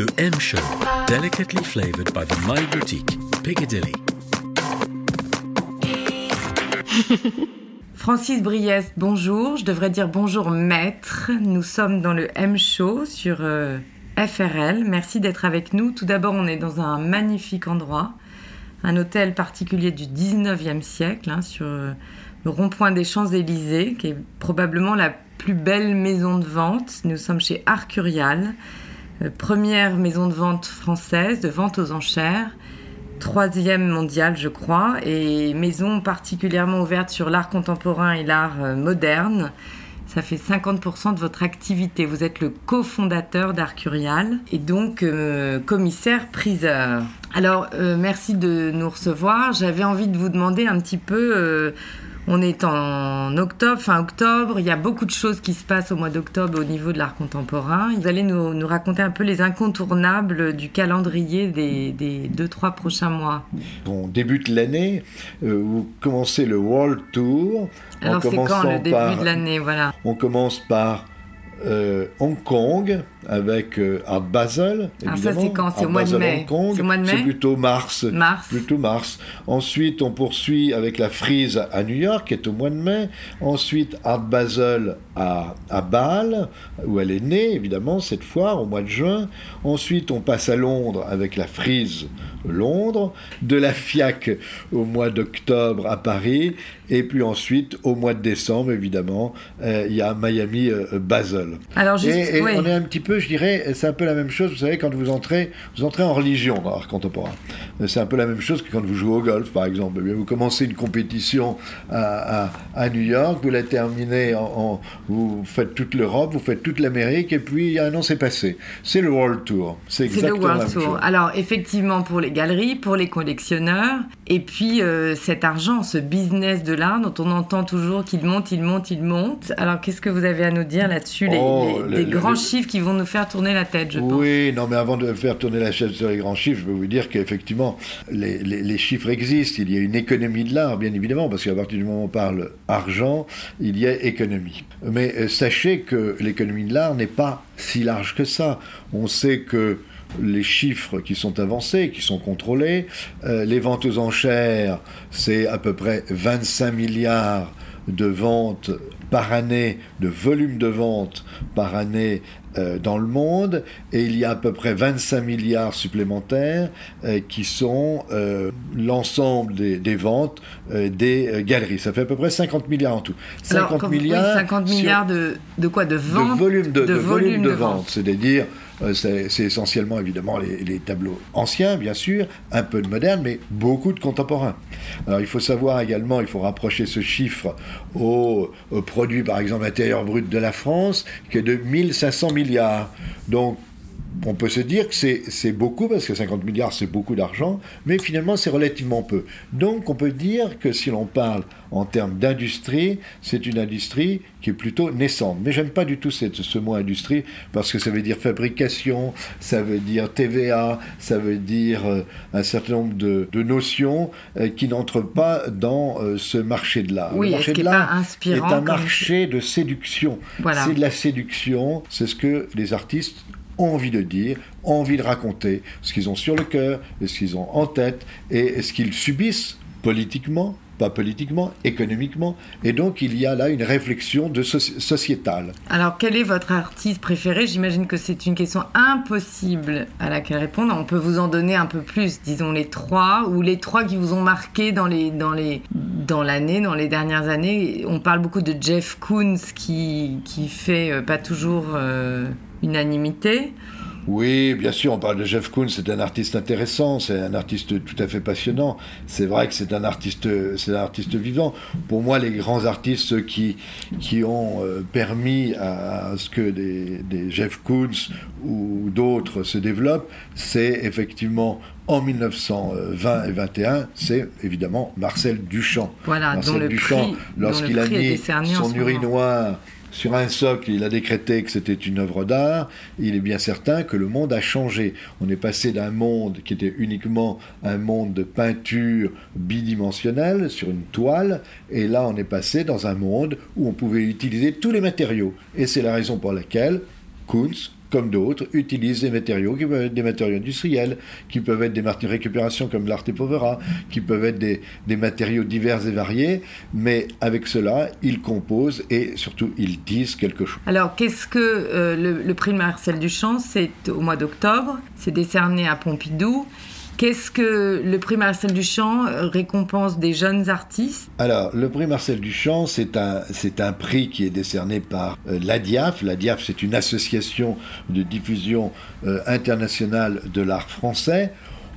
Le M Show, delicately flavored by the My Boutique, Piccadilly. Francis Briest, bonjour. Je devrais dire bonjour maître. Nous sommes dans le M Show sur euh, FRL. Merci d'être avec nous. Tout d'abord, on est dans un magnifique endroit, un hôtel particulier du 19e siècle, hein, sur euh, le rond-point des Champs-Élysées, qui est probablement la plus belle maison de vente. Nous sommes chez Arcurial, première maison de vente française de vente aux enchères troisième mondiale, je crois, et maison particulièrement ouverte sur l'art contemporain et l'art euh, moderne. Ça fait 50% de votre activité. Vous êtes le cofondateur d'Arcurial et donc euh, commissaire-priseur. Alors, euh, merci de nous recevoir. J'avais envie de vous demander un petit peu on est en octobre, fin octobre. Il y a beaucoup de choses qui se passent au mois d'octobre au niveau de l'art contemporain. Vous allez nous, raconter un peu les incontournables du calendrier des, deux, trois prochains mois. On débute l'année, euh, vous commencez le World Tour. Alors c'est quand le début de l'année voilà. On commence par euh, Hong Kong avec euh, Art Basel. Ah, ça c'est quand? C'est au mois de mai. C'est plutôt mars. Mars. Plutôt mars. Ensuite, on poursuit avec la Frise à New York, qui est au mois de mai. Ensuite, Art Basel à, à Bâle, où elle est née, évidemment, cette fois, au mois de juin. Ensuite, on passe à Londres avec la Frise Londres. De la FIAC au mois d'octobre à Paris. Et puis ensuite, au mois de décembre, évidemment, euh, il y a Miami Basel. Alors, juste, et, on est un petit peu je dirais, c'est un peu la même chose, vous savez, quand vous entrez, vous entrez en religion dans l'art contemporain. C'est un peu la même chose que quand vous jouez au golf, par exemple. Eh vous commencez une compétition à, New York, vous la terminez, en, vous faites toute l'Europe, vous faites toute l'Amérique, et puis un an s'est passé. C'est le World Tour. C'est exactement le World Tour. Alors, effectivement, pour les galeries, pour les collectionneurs, et puis euh, cet argent, ce business de l'art dont on entend toujours qu'il monte, il monte, il monte. Alors, qu'est-ce que vous avez à nous dire là-dessus les, oh, grands chiffres qui vont faire tourner la tête, je pense. Oui, non, mais avant de faire tourner la tête sur les grands chiffres, je peux vous dire qu'effectivement, les, les, chiffres existent. Il y a une économie de l'art, bien évidemment, parce qu'à partir du moment où on parle argent, il y a économie. Mais euh, sachez que l'économie de l'art n'est pas si large que ça. On sait que les chiffres qui sont avancés, qui sont contrôlés, euh, les ventes aux enchères, c'est à peu près 25 milliards de ventes par année, de volume de vente par année dans le monde, et il y a à peu près 25 milliards supplémentaires euh, qui sont euh, l'ensemble des, ventes des galeries. Ça fait à peu près 50 milliards en tout. 50 milliards, 50 milliards de, de, quoi De vente De volume de, volume de, vente, c'est-à-dire euh, c'est essentiellement évidemment les, tableaux anciens, bien sûr, un peu de moderne, mais beaucoup de contemporains. Alors il faut savoir également, il faut rapprocher ce chiffre au, au produit, par exemple, intérieur brut de la France, qui est de 1500 milliards. Donc on peut se dire que c'est beaucoup, parce que 50 milliards, c'est beaucoup d'argent, mais finalement, c'est relativement peu. Donc, on peut dire que si l'on parle en termes d'industrie, c'est une industrie qui est plutôt naissante. Mais j'aime pas du tout ce mot industrie, parce que ça veut dire fabrication, ça veut dire TVA, ça veut dire euh, un certain nombre de, notions euh, qui n'entrent pas dans euh, ce marché de l'art. Oui, le marché de l'art est, un marché de séduction. C'est de la séduction, c'est ce que les artistes envie de dire, envie de raconter, ce qu'ils ont sur le cœur, ce qu'ils ont en tête, et ce qu'ils subissent politiquement, pas politiquement, économiquement. Et donc, il y a là une réflexion de sociétale. Alors, quel est votre artiste préféré? J'imagine que c'est une question impossible à laquelle répondre. On peut vous en donner un peu plus, disons les trois, ou les trois qui vous ont marqué dans les dans les dans l'année, dans les dernières années. On parle beaucoup de Jeff Koons qui qui fait euh, pas toujours euh, unanimité. Oui, bien sûr, on parle de Jeff Koons, c'est un artiste intéressant, c'est un artiste tout à fait passionnant. C'est vrai que c'est un artiste, c'est un artiste vivant. Pour moi, les grands artistes qui, qui ont euh, permis à, ce que des, des Jeff Koons ou d'autres se développent, c'est effectivement en 1920 et 21, c'est évidemment Marcel Duchamp. Voilà, Marcel Duchamp, lorsqu'il a mis son urinoir sur un socle, il a décrété que c'était une œuvre d'art. Il est bien certain que le monde a changé. On est passé d'un monde qui était uniquement un monde de peinture bidimensionnelle sur une toile, et là on est passé dans un monde où on pouvait utiliser tous les matériaux. Et c'est la raison pour laquelle Kunz, comme d'autres, utilisent des matériaux qui peuvent être des matériaux industriels, qui peuvent être des matériaux de récupération comme l'art et povera, qui peuvent être des, des, matériaux divers et variés, mais avec cela, ils composent et surtout ils disent quelque chose. Alors, qu'est-ce que euh, le, le, prix Marcel Duchamp C'est au mois d'octobre, c'est décerné à Pompidou. Qu'est-ce que le prix Marcel Duchamp récompense des jeunes artistes? Alors, le prix Marcel Duchamp, c'est un, prix qui est décerné par euh, l'ADIAF. L'ADIAF, c'est une association de diffusion euh, internationale de l'art français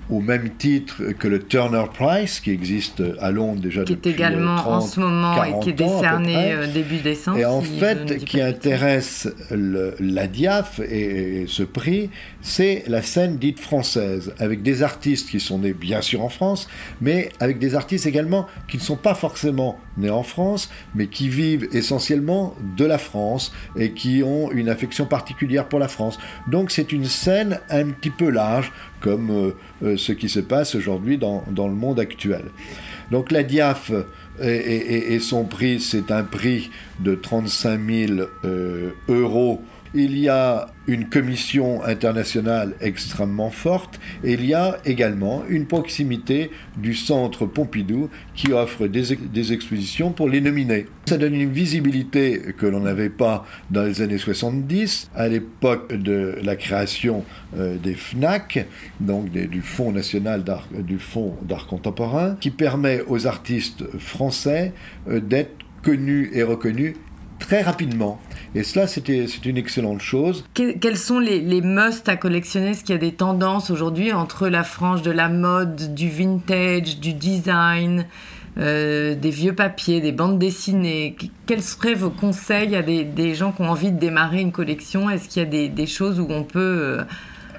au même titre que le Turner Prize, qui existe à Londres déjà qui depuis est également 30, en ce moment et qui est décerné début décembre. Et en si fait, qui intéresse le, la DIAF et, et ce prix, c'est la scène dite française, avec des artistes qui sont nés bien sûr en France, mais avec des artistes également qui ne sont pas forcément nés en France, mais qui vivent essentiellement de la France et qui ont une affection particulière pour la France. Donc c'est une scène un petit peu large, comme euh, euh, ce qui se passe aujourd'hui dans, le monde actuel. Donc la DIAF et, et, et son prix, c'est un prix de 35 000 euh, euros il y a une commission internationale extrêmement forte et il y a également une proximité du centre Pompidou qui offre des, expositions pour les nominer. Ça donne une visibilité que l'on n'avait pas dans les années 70, à l'époque de la création euh, des FNAC, donc du Fonds national d'art, Fonds d'art contemporain, qui permet aux artistes français euh, d'être connus et reconnus très rapidement. Et cela, c'était une excellente chose. Que, quels sont les, les musts à collectionner? Est-ce qu'il y a des tendances aujourd'hui entre la frange de la mode, du vintage, du design euh, des vieux papiers, des bandes dessinées? Quels seraient vos conseils à des, des gens qui ont envie de démarrer une collection? Est-ce qu'il y a des, des, choses où on peut... Euh,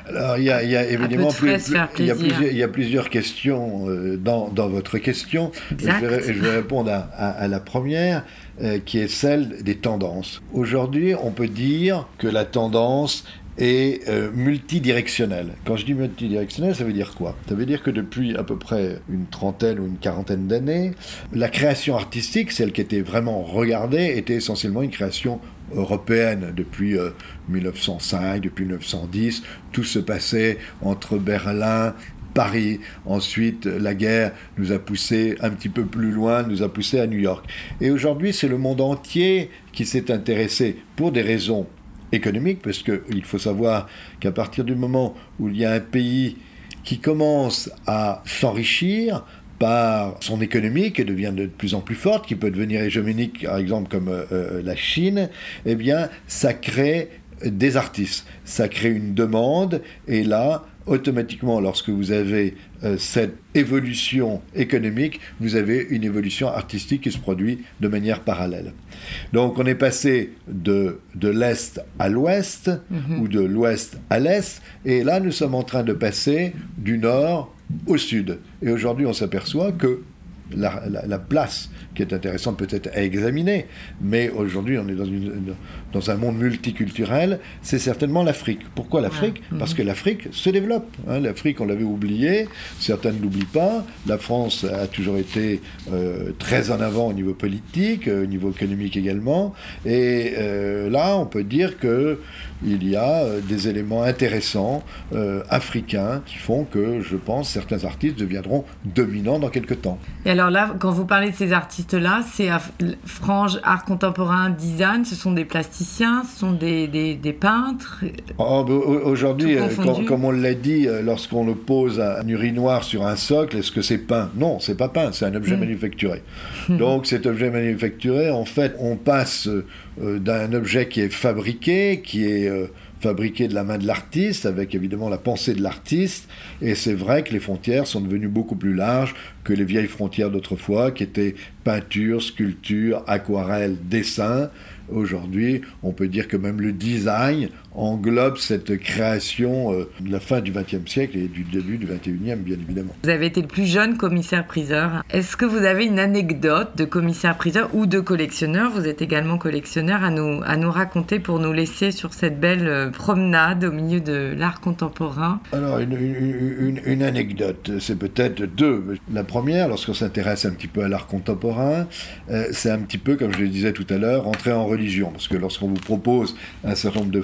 alors, il y a, il y a évidemment plus, plus, il, y a plusieurs, il y a plusieurs questions euh, dans, dans, votre question. Je vais, je vais, répondre à, à, à la première, euh, qui est celle des tendances. Aujourd'hui, on peut dire que la tendance est euh, multidirectionnelle. Quand je dis multidirectionnelle, ça veut dire quoi? Ça veut dire que depuis à peu près une trentaine ou une quarantaine d'années, la création artistique, celle qui était vraiment regardée, était essentiellement une création européenne depuis euh, 1905, depuis 1910. Tout se passait entre Berlin, Paris. Ensuite, la guerre nous a poussé un petit peu plus loin, nous a poussé à New York. Et aujourd'hui, c'est le monde entier qui s'est intéressé pour des raisons économiques, parce qu'il faut savoir qu'à partir du moment où il y a un pays qui commence à s'enrichir, par son économie qui devient de plus en plus forte, qui peut devenir hégémonique, par exemple comme euh, la Chine, eh bien, ça crée des artistes, ça crée une demande, et là, automatiquement, lorsque vous avez euh, cette évolution économique, vous avez une évolution artistique qui se produit de manière parallèle. Donc on est passé de, de l'Est à l'Ouest, -hmm. ou de l'Ouest à l'Est, et là nous sommes en train de passer du Nord au Sud. Et aujourd'hui on s'aperçoit que la, la, la, place qui est intéressante peut-être à examiner, mais aujourd'hui on est dans, une, dans un monde multiculturel, c'est certainement l'Afrique. Pourquoi l'Afrique? Parce que l'Afrique se développe. Hein. L'Afrique, on l'avait oublié, certains ne l'oublient pas. La France a toujours été euh, très en avant au niveau politique, euh, au niveau économique également. Et euh, là, on peut dire que il y a des éléments intéressants africains qui font que, je pense, certains artistes deviendront dominants dans quelques temps. Et alors là, quand vous parlez de ces artistes-là, c'est frange, art contemporain, design, ce sont des plasticiens, ce sont des, des, des peintres oh, Aujourd'hui, comme on l'a dit, euh, lorsqu'on le pose un urinoir sur un socle, est-ce que c'est peint? Non, c'est pas peint, c'est un objet mmh. manufacturé. Donc cet objet manufacturé, en fait, on passe euh, d'un objet qui est fabriqué, qui est euh, fabriqué de la main de l'artiste, avec évidemment la pensée de l'artiste. Et c'est vrai que les frontières sont devenues beaucoup plus larges que les vieilles frontières d'autrefois, qui étaient peinture, sculpture, aquarelle, dessin. Aujourd'hui, on peut dire que même le design englobe cette création euh, de la fin du XXe siècle et du début du XXIe, bien évidemment. Vous avez été le plus jeune commissaire-priseur. Est-ce que vous avez une anecdote de commissaire-priseur ou de collectionneur? Vous êtes également collectionneur à nous, à nous raconter pour nous laisser sur cette belle euh, promenade au milieu de l'art contemporain Alors, une, une, une, une anecdote, c'est peut-être deux. La première, lorsqu'on s'intéresse un petit peu à l'art contemporain, euh, c'est un petit peu, comme je le disais tout à l'heure, entrer en religion, parce que lorsqu'on vous propose un certain nombre de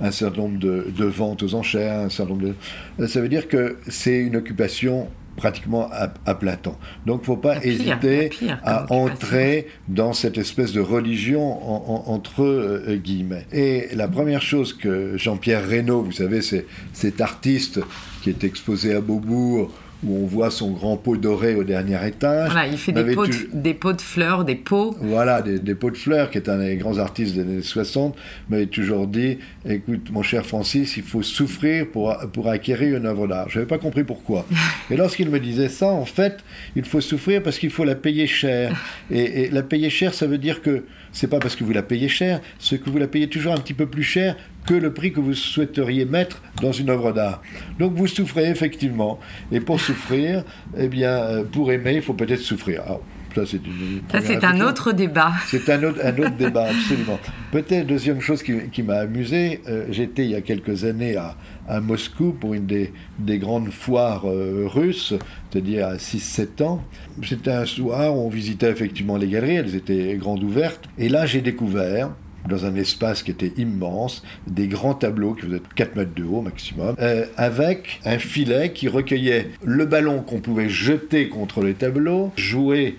un certain nombre de, de ventes aux enchères, un certain nombre de... Ça veut dire que c'est une occupation pratiquement à, plein temps. Donc, il ne faut pas hésiter à, entrer dans cette espèce de religion entre euh, guillemets. Et la première chose que Jean-Pierre Reynaud, vous savez, c'est cet artiste qui est exposé à Beaubourg, où on voit son grand pot doré au dernier étage. Voilà, il fait des pots, de, des pots, de, fleurs, des pots. Voilà, des, pots de fleurs, qui est un des grands artistes des années 60, m'avait toujours dit, écoute, mon cher Francis, il faut souffrir pour, pour acquérir une œuvre d'art. Je n'avais pas compris pourquoi. et lorsqu'il me disait ça, en fait, il faut souffrir parce qu'il faut la payer cher. Et, et la payer cher, ça veut dire que c'est pas parce que vous la payez cher, c'est que vous la payez toujours un petit peu plus cher que le prix que vous souhaiteriez mettre dans une œuvre d'art. Donc vous souffrez effectivement. Et pour souffrir, eh bien, euh, pour aimer, il faut peut-être souffrir. ça, c'est, un autre débat. C'est un autre, un autre débat, absolument. Peut-être, deuxième chose qui, m'a amusé, euh, j'étais il y a quelques années à, à Moscou pour une des, des grandes foires euh, russes, c'est-à-dire à 6-7 ans. C'était un soir où on visitait effectivement les galeries, elles étaient grandes ouvertes. Et là, j'ai découvert dans un espace qui était immense, des grands tableaux qui faisaient 4 mètres de haut maximum, euh, avec un filet qui recueillait le ballon qu'on pouvait jeter contre les tableaux, jouer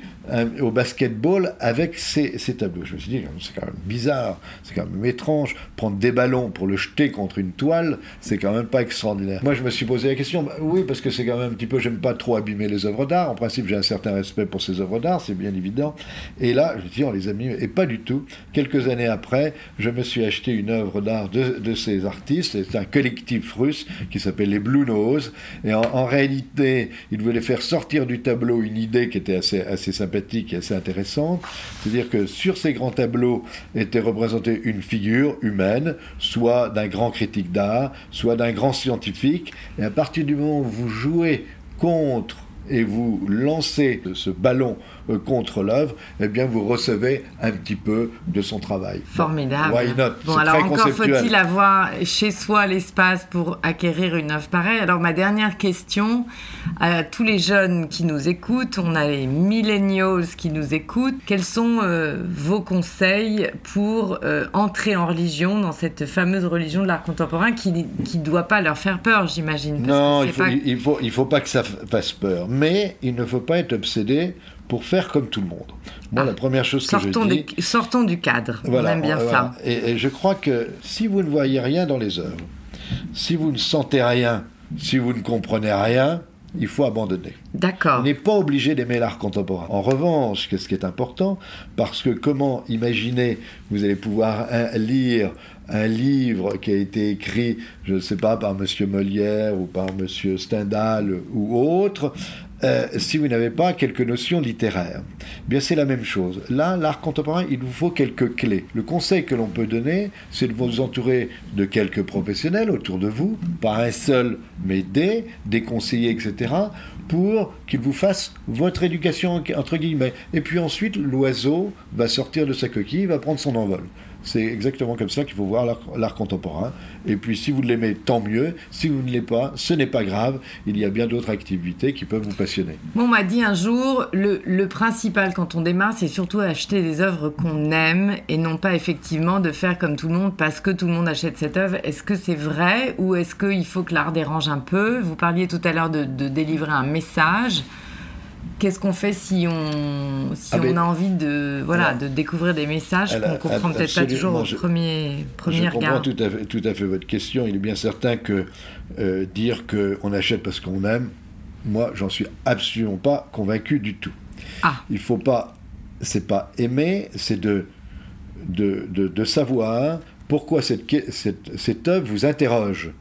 au basketball avec ces, tableaux. Je me suis dit, c'est quand même bizarre, c'est quand même étrange. Prendre des ballons pour le jeter contre une toile, c'est quand même pas extraordinaire. Moi, je me suis posé la question, bah oui, parce que c'est quand même un petit peu, j'aime pas trop abîmer les œuvres d'art. En principe, j'ai un certain respect pour ces œuvres d'art, c'est bien évident. Et là, je dit, on les a et pas du tout. Quelques années après, je me suis acheté une œuvre d'art de, ces artistes. C'est un collectif russe qui s'appelle les Blue Nose. Et en, réalité, ils voulaient faire sortir du tableau une idée qui était assez, assez sympathique et assez intéressante. C'est-à-dire que sur ces grands tableaux était représentée une figure humaine, soit d'un grand critique d'art, soit d'un grand scientifique. Et à partir du moment où vous jouez contre et vous lancez ce ballon contre l'œuvre, eh bien vous recevez un petit peu de son travail. Formidable. Why not? Bon, alors encore faut-il avoir chez soi l'espace pour acquérir une œuvre pareille? Alors ma dernière question à tous les jeunes qui nous écoutent, on a les millennials qui nous écoutent, quels sont euh, vos conseils pour euh, entrer en religion, dans cette fameuse religion de l'art contemporain qui ne doit pas leur faire peur, j'imagine? Non, il faut, il, faut, il faut pas que ça fasse peur, mais il ne faut pas être obsédé pour faire comme tout le monde. Moi, ah. la première chose que je dis... sortons du cadre, on aime bien ça. Et, je crois que si vous ne voyez rien dans les œuvres, si vous ne sentez rien, si vous ne comprenez rien, il faut abandonner. D'accord. On n'est pas obligé d'aimer l'art contemporain. En revanche, ce qui est important, parce que comment imaginer, vous allez pouvoir lire un livre qui a été écrit, je ne sais pas, par M. Molière ou par M. Stendhal ou autre, euh, si vous n'avez pas quelques notions littéraires. Bien, c'est la même chose. Là, l'art contemporain, il vous faut quelques clés. Le conseil que l'on peut donner, c'est de vous entourer de quelques professionnels autour de vous, pas un seul, mais des, des conseillers, etc., pour qu'ils vous fassent votre éducation, entre guillemets. Et puis ensuite, l'oiseau va sortir de sa coquille, il va prendre son envol. C'est exactement comme ça qu'il faut voir l'art contemporain. Et puis si vous l'aimez, tant mieux. Si vous ne l'aimez pas, ce n'est pas grave. Il y a bien d'autres activités qui peuvent vous passionner. on m'a dit un jour, le, principal quand on démarre, c'est surtout acheter des œuvres qu'on aime et non pas effectivement de faire comme tout le monde parce que tout le monde achète cette œuvre. Est-ce que c'est vrai ou est-ce qu'il faut que l'art dérange un peu? Vous parliez tout à l'heure de délivrer un message qu'est-ce qu'on fait si on, si ah, on a envie de, voilà, de découvrir des messages qu'on ne comprend peut-être pas toujours au premier, premier je regard Je comprends tout à, fait, tout à fait votre question. Il est bien certain que euh, dire qu'on achète parce qu'on aime, moi, j'en suis absolument pas convaincu du tout. Ah. Il faut pas, c'est pas aimer, c'est de de, de, de, savoir pourquoi cette, cette, cette œuvre vous interroge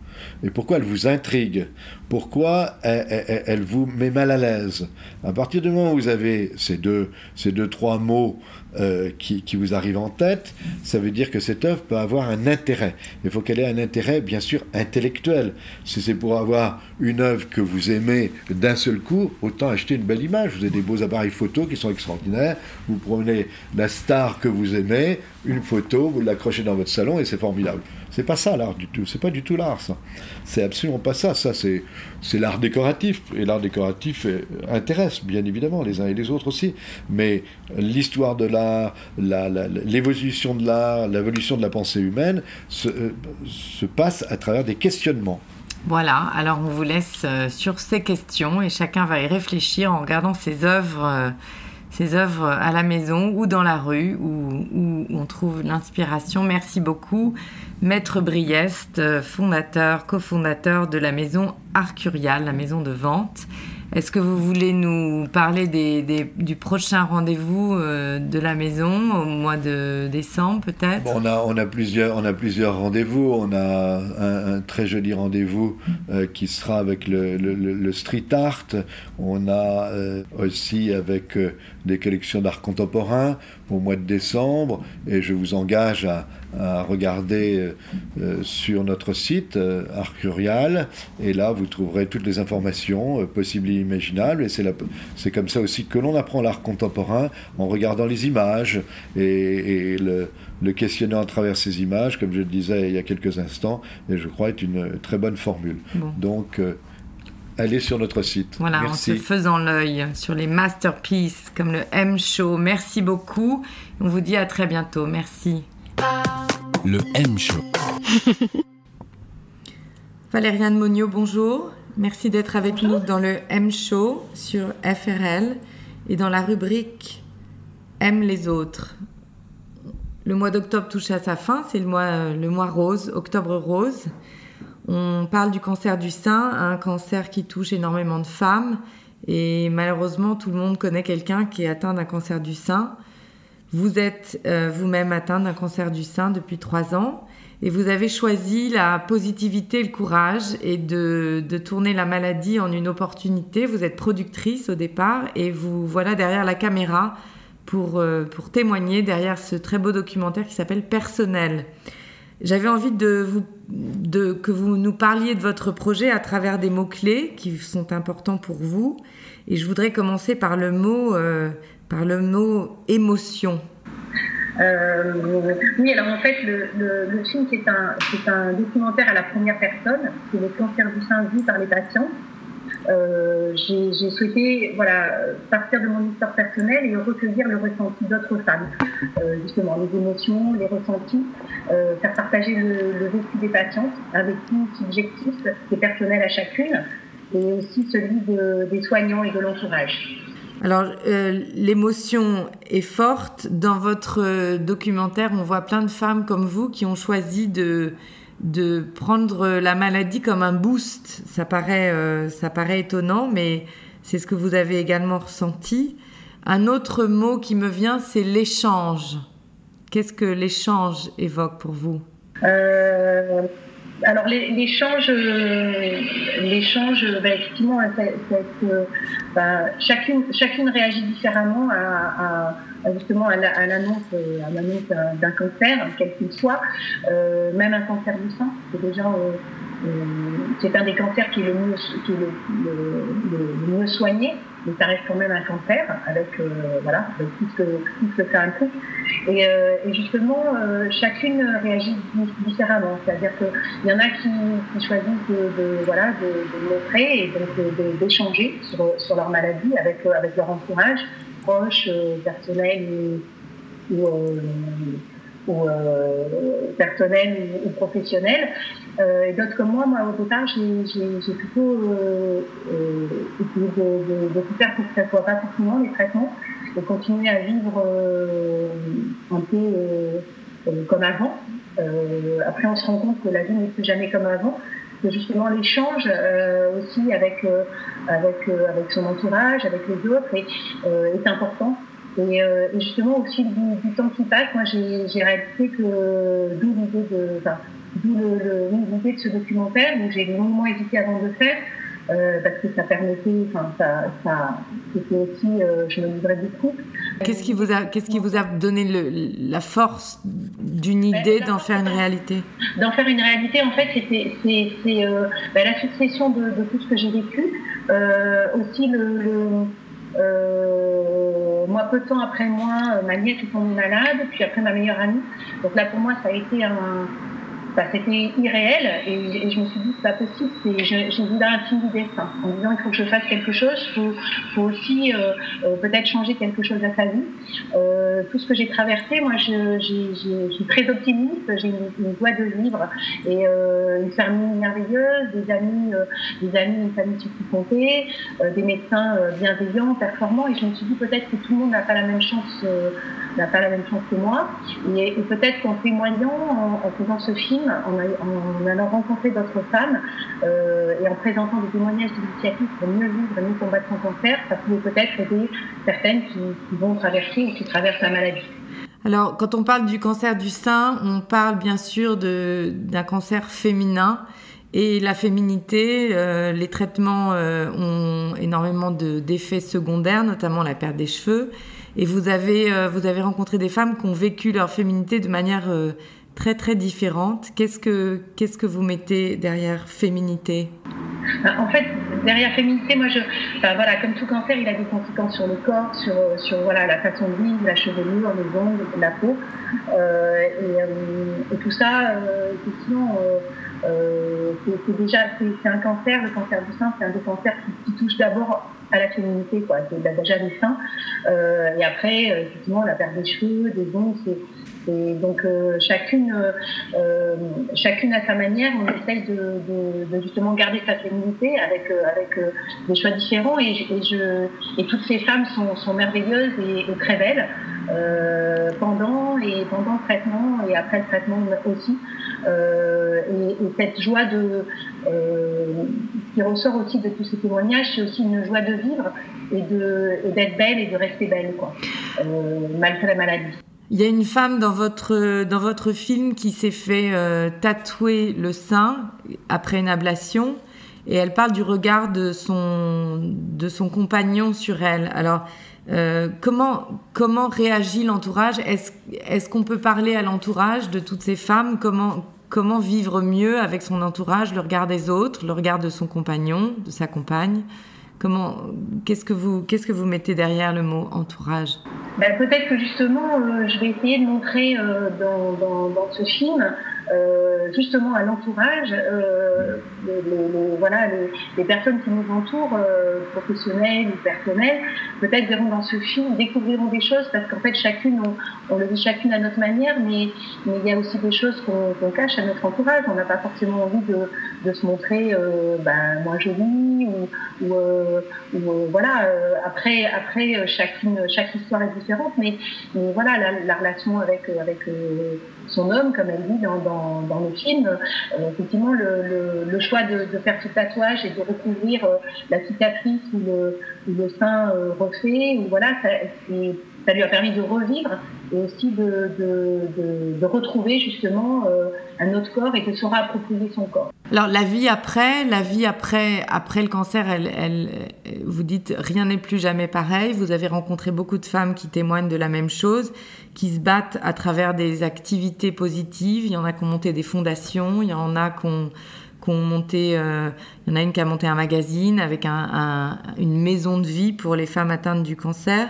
et pourquoi elle vous intrigue? Pourquoi elle, vous met mal à l'aise? À partir du moment où vous avez ces deux, ces deux trois mots euh, qui, qui, vous arrivent en tête, ça veut dire que cette œuvre peut avoir un intérêt. Il faut qu'elle ait un intérêt, bien sûr, intellectuel. Si c'est pour avoir une œuvre que vous aimez d'un seul coup, autant acheter une belle image. Vous avez des beaux appareils photo qui sont extraordinaires. Vous prenez la star que vous aimez, une photo, vous l'accrochez dans votre salon et c'est formidable. C'est pas ça l'art du tout. C'est pas du tout l'art, ça. C'est absolument pas ça. Ça, c'est, l'art décoratif. Et l'art décoratif intéresse, bien évidemment, les uns et les autres aussi. Mais l'histoire de l'art, l'évolution de l'art, l'évolution de la pensée humaine se, euh, se passe à travers des questionnements. Voilà, alors on vous laisse euh, sur ces questions et chacun va y réfléchir en regardant ses œuvres, euh, ses œuvres à la maison ou dans la rue où, on trouve l'inspiration. Merci beaucoup, Maître Briest, euh, fondateur, cofondateur de la maison Arcurial, la maison de vente. Est-ce que vous voulez nous parler du prochain rendez-vous euh, de la maison au mois de décembre peut-être? On, a, on, a plusieurs, plusieurs rendez-vous. On a un, très joli rendez-vous euh, qui sera avec le, street art. On a euh, aussi avec des collections d'art contemporain au mois de décembre. Et je vous engage à, à regarder euh, euh, sur notre site euh, Arcurial et là vous trouverez toutes les informations possibles et imaginables et c'est comme ça aussi que l'on apprend l'art contemporain en regardant les images et, le, questionnant à travers ces images comme je le disais il y a quelques instants et je crois est une très bonne formule donc allez sur notre site. Voilà, en se faisant l'œil sur les masterpieces comme le M Show. Merci beaucoup. On vous dit à très bientôt. Merci. Le M Show. Valériane Monio, bonjour. Merci d'être avec nous dans le M Show sur FRL et dans la rubrique Aime les autres. Le mois d'octobre touche à sa fin, c'est le mois, le mois rose, octobre rose. On parle du cancer du sein, un cancer qui touche énormément de femmes. Et malheureusement, tout le monde connaît quelqu'un qui est atteint d'un cancer du sein. Vous êtes euh, vous-même atteint d'un cancer du sein depuis trois ans et vous avez choisi la positivité, le courage et de, tourner la maladie en une opportunité. Vous êtes productrice au départ et vous voilà derrière la caméra pour, euh, pour témoigner derrière ce très beau documentaire qui s'appelle Personnel. J'avais envie de vous, de, que vous nous parliez de votre projet à travers des mots-clés qui sont importants pour vous. Et je voudrais commencer par le mot euh, le mot émotion. Euh, oui, alors en fait, le, film, c'est un, documentaire à la première personne, c'est le cancer du sein vu par les patients. Euh, j'ai souhaité voilà, partir de mon histoire personnelle et recueillir le ressenti d'autres femmes, euh, justement, les émotions, les ressentis, faire partager le, vécu des patientes, un vécu subjectif, est personnel à chacune, et aussi celui des soignants et de l'entourage. Alors, euh, l'émotion est forte. Dans votre euh, documentaire, on voit plein de femmes comme vous qui ont choisi de, de prendre la maladie comme un boost. Ça paraît, euh, ça paraît étonnant, mais c'est ce que vous avez également ressenti. Un autre mot qui me vient, c'est l'échange. Qu'est-ce que l'échange évoque pour vous? Alors l'échange, l'échange, bah, effectivement, bah, chacune, chacune réagit différemment à, justement à l'annonce, d'un cancer, quel qu'il soit, euh, même un cancer du sein, c'est déjà euh, euh, c'est un des cancers qui est le mieux, qui est le, mieux soigné, mais ça reste quand même un cancer avec, euh, voilà, avec tout, ce que, tout ce ça implique. Et, euh, et justement, chacune réagit différemment. C'est-à-dire qu'il y en a qui, choisissent de, voilà, de, montrer et donc d'échanger sur, sur, leur maladie avec, avec leur entourage, proche, personnel ou personnel ou, professionnel. Euh, et d'autres comme moi, moi au départ, j'ai plutôt euh, euh, essayé de, de, tout faire pour que ça ne soit pas forcément les traitements, de continuer à vivre un peu comme avant. après, on se rend compte que la vie n'est plus jamais comme avant que justement l'échange aussi avec, avec, avec son entourage, avec les autres, est important. Et, justement, au fil du, temps qui passe, moi j'ai réalisé que d'où l'idée de. D'où l'idée de ce documentaire où j'ai longuement hésité avant de le faire. Euh, parce que ça permettait, enfin, ça, ça c'était aussi, euh, je me livrais beaucoup. Qu'est-ce qui vous a, qu'est-ce qui vous a donné le, la force d'une ben, idée d'en faire une réalité? D'en faire une réalité, en fait, c'était, c'est, euh, ben, la succession de, de, tout ce que j'ai vécu, aussi le, le moi, peu de temps après moi, ma nièce est tombée malade, puis après ma meilleure amie. Donc là, pour moi, ça a été un, bah, c'était irréel et, je me suis dit c'est pas possible j'ai voulu un film du en disant il faut que je fasse quelque chose il faut, aussi euh, euh, peut-être changer quelque chose à sa vie. Euh, tout ce que j'ai traversé moi je, suis très optimiste j'ai une, une, joie de vivre et une famille merveilleuse des amis des amis une famille qui compter des médecins bienveillants performants et je me suis dit peut-être que tout le monde n'a pas la même chance n'a pas la même chance que moi. Et, peut-être qu'en témoignant en faisant ce film en, allant rencontrer d'autres femmes euh, et en présentant des témoignages d'initiatives pour mieux vivre et mieux combattre son cancer, ça pouvait peut-être aider certaines qui, vont traverser ou qui traversent la maladie. Alors, quand on parle du cancer du sein, on parle bien sûr d'un cancer féminin. Et la féminité, euh, les traitements euh, ont énormément d'effets secondaires, notamment la perte des cheveux. Et vous avez, vous avez rencontré des femmes qui ont vécu leur féminité de manière très très différentes. Qu'est-ce que, qu'est-ce que vous mettez derrière féminité? Bah, En fait, derrière féminité, moi, je, voilà, comme tout cancer, il a des conséquences sur le corps, sur, sur voilà, la façon de vivre, la chevelure, les ongles, la peau. Euh, euh, et, tout ça, euh, effectivement, c'est, déjà c'est, un cancer, le cancer du sein, c'est un des cancers qui, touche d'abord à la féminité, quoi, c'est déjà des seins. et après, effectivement, la perte des cheveux, des ongles, c'est et donc euh, chacune, euh, euh, chacune à sa manière, on essaye de, de, justement garder sa féminité avec, avec des choix différents. Et, et, je, et toutes ces femmes sont, sont merveilleuses et, très belles pendant et pendant le traitement et après le traitement aussi. Et, cette joie de, qui ressort aussi de tous ces témoignages, c'est aussi une joie de vivre et d'être belle et de rester belle, quoi, malgré la maladie. Il y a une femme dans votre, dans votre film qui s'est fait euh, tatouer le sein après une ablation et elle parle du regard de son, de son compagnon sur elle. Alors, euh, comment, comment réagit l'entourage? Est-ce est qu'on peut parler à l'entourage de toutes ces femmes? Comment, comment vivre mieux avec son entourage, le regard des autres, le regard de son compagnon, de sa compagne? Comment, qu'est-ce que vous, qu'est-ce que vous mettez derrière le mot entourage? Ben, peut-être que justement, euh, je vais essayer de montrer euh, dans, dans, dans, ce film euh, justement à l'entourage, euh, les, voilà, les, personnes qui nous entourent, euh, professionnelles ou personnelles, peut-être verront dans ce film, découvriront des choses parce qu'en fait chacune, on, le vit chacune à notre manière, mais, mais il y a aussi des choses qu'on cache à notre entourage. On n'a pas forcément envie de, de se montrer euh, ben, moins jolie ou, ou, euh, ou voilà. après, après chacune, chaque histoire est différente, mais, mais voilà la, la relation avec avec son homme, comme elle dit dans, le film, euh, effectivement, le, choix de, faire ce tatouage et de recouvrir euh, la cicatrice ou le, sein euh, refait, ou voilà, ça, ça, lui a permis de revivre et aussi de, retrouver justement un autre corps et de se réapproprier son corps. Alors la vie après, la vie après, après le cancer, vous dites rien n'est plus jamais pareil. Vous avez rencontré beaucoup de femmes qui témoignent de la même chose, qui se battent à travers des activités positives. Il y en a qui ont monté des fondations, il y en a qui ont, qui ont monté, euh, il y en a une qui a monté un magazine avec un, un, une maison de vie pour les femmes atteintes du cancer.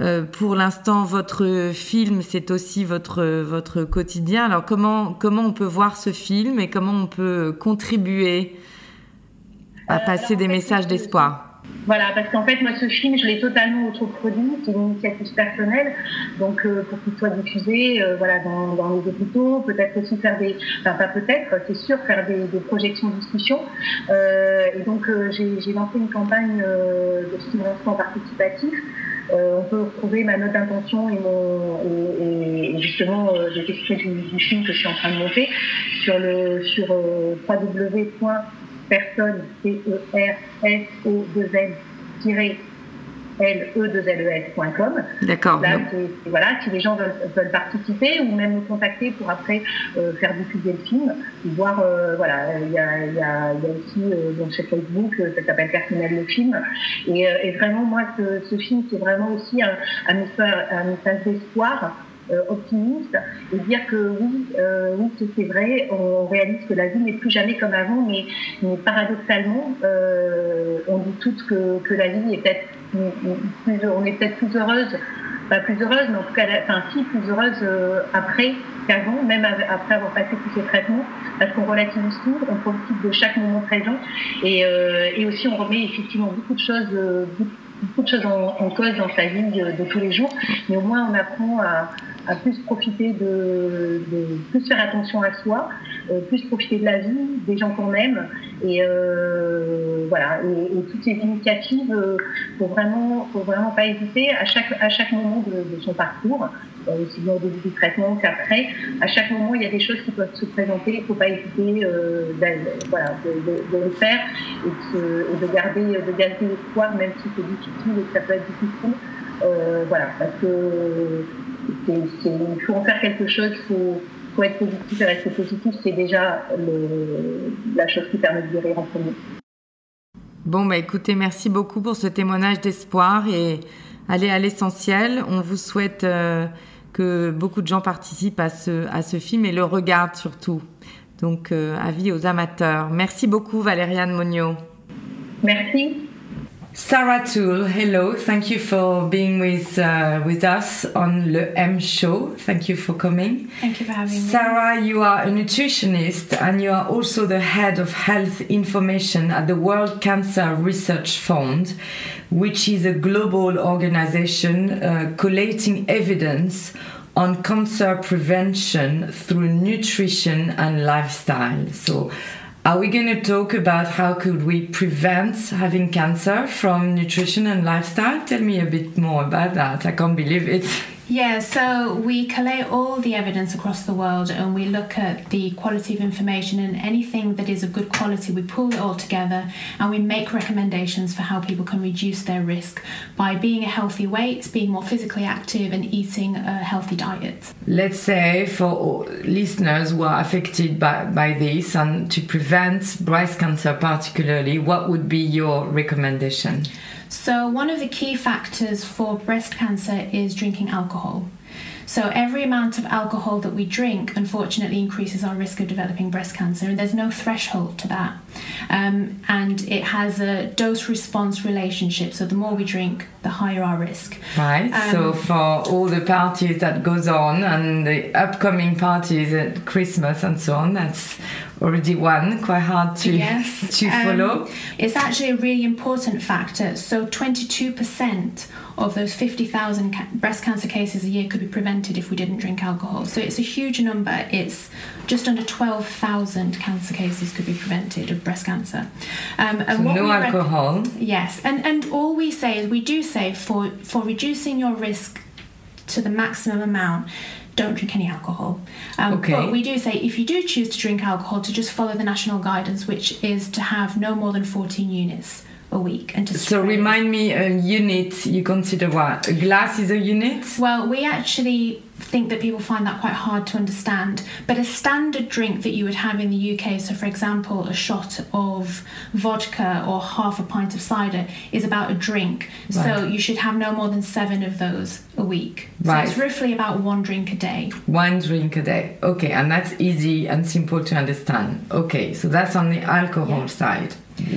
Euh, pour l'instant, votre film, c'est aussi votre, votre quotidien. Alors, comment, comment on peut voir ce film et comment on peut contribuer à passer des messages d'espoir? Voilà, parce qu'en fait, moi, ce film, je l'ai totalement autoproduit, c'est une initiative personnelle, donc euh, pour qu'il soit diffusé euh, voilà, dans, dans, les hôpitaux, peut-être aussi faire des, enfin pas peut-être, c'est sûr, faire des, des projections discussions. Euh, et donc, j'ai lancé une campagne de financement participatif euh, on peut retrouver ma note d'intention et, mon, justement euh, j'ai extrait du, du, film que je suis en train de monter sur le sur euh, www.personne c e r s o 2 n le2les.com. D'accord. Voilà, si les gens veulent, participer ou même nous contacter pour après euh, faire diffuser le film, voir, euh, voilà, il y a, y, a, y a, aussi euh, donc chez Facebook, ça s'appelle Personnel le film. Et, et vraiment, moi, ce, ce film, c'est vraiment aussi un, un message, un message d'espoir. optimiste et dire que oui, euh, oui c'est vrai, on réalise que la vie n'est plus jamais comme avant, mais, mais paradoxalement, euh, on dit toutes que, que la vie est peut-être on est peut-être plus heureuse pas plus heureuse, mais en tout cas, enfin, si, plus heureuse après qu'avant, même après avoir passé tous ces traitements, parce qu'on relativise tout, on profite de chaque moment présent, et, et aussi on remet effectivement beaucoup de choses, beaucoup de choses en, cause dans sa vie de, tous les jours, mais au moins on apprend à, plus profiter de, plus faire attention à soi, euh, plus profiter de la vie, des gens qu'on aime, et euh, voilà, et, toutes ces initiatives, euh, faut vraiment, faut vraiment pas hésiter à chaque à chaque moment de, son parcours, euh, aussi bien au début du traitement qu'après. À chaque moment, il y a des choses qui peuvent se présenter. Il ne faut pas hésiter euh, voilà, de, le faire et de, de garder de garder l'espoir, même si c'est difficile et que ça peut être difficile. Euh, voilà, parce que il faut en faire quelque chose, il faut, être positif et rester positif, c'est déjà la chose qui permet de guérir en premier. Bon, bah écoutez, merci beaucoup pour ce témoignage d'espoir et allez à l'essentiel. On vous souhaite euh, que beaucoup de gens participent à ce, à ce film et le regardent surtout. Donc, euh, avis aux amateurs. Merci beaucoup, Valériane Monio. Merci. Sarah Toole, hello. Thank you for being with uh, with us on Le M Show. Thank you for coming. Thank you for having me. Sarah, you are a nutritionist and you are also the head of health information at the World Cancer Research Fund, which is a global organization uh, collating evidence on cancer prevention through nutrition and lifestyle. So are we going to talk about how could we prevent having cancer from nutrition and lifestyle? Tell me a bit more about that. I can't believe it. Yeah, so we collate all the evidence across the world and we look at the quality of information and anything that is of good quality, we pull it all together and we make recommendations for how people can reduce their risk by being a healthy weight, being more physically active, and eating a healthy diet. Let's say for listeners who are affected by, by this and to prevent breast cancer, particularly, what would be your recommendation? So, one of the key factors for breast cancer is drinking alcohol. So, every amount of alcohol that we drink, unfortunately, increases our risk of developing breast cancer, and there's no threshold to that. Um, and it has a dose response relationship. So, the more we drink, the higher our risk. Right. Um, so, for all the parties that goes on and the upcoming parties at Christmas and so on, that's already one quite hard to yes. to um, follow. It's actually a really important factor. So, 22% of those 50,000 ca- breast cancer cases a year could be prevented if we didn't drink alcohol. So it's a huge number. It's just under 12,000 cancer cases could be prevented of breast cancer. Um, and so no alcohol. Yes, and and all we say is we do say for for reducing your risk to the maximum amount don't drink any alcohol. Um, okay. But we do say if you do choose to drink alcohol, to just follow the national guidance, which is to have no more than 14 units a week and to so remind me a unit you consider what a glass is a unit well we actually think that people find that quite hard to understand but a standard drink that you would have in the UK so for example a shot of vodka or half a pint of cider is about a drink right. so you should have no more than 7 of those a week Right. so it's roughly about one drink a day one drink a day okay and that's easy and simple to understand okay so that's on the alcohol yeah. side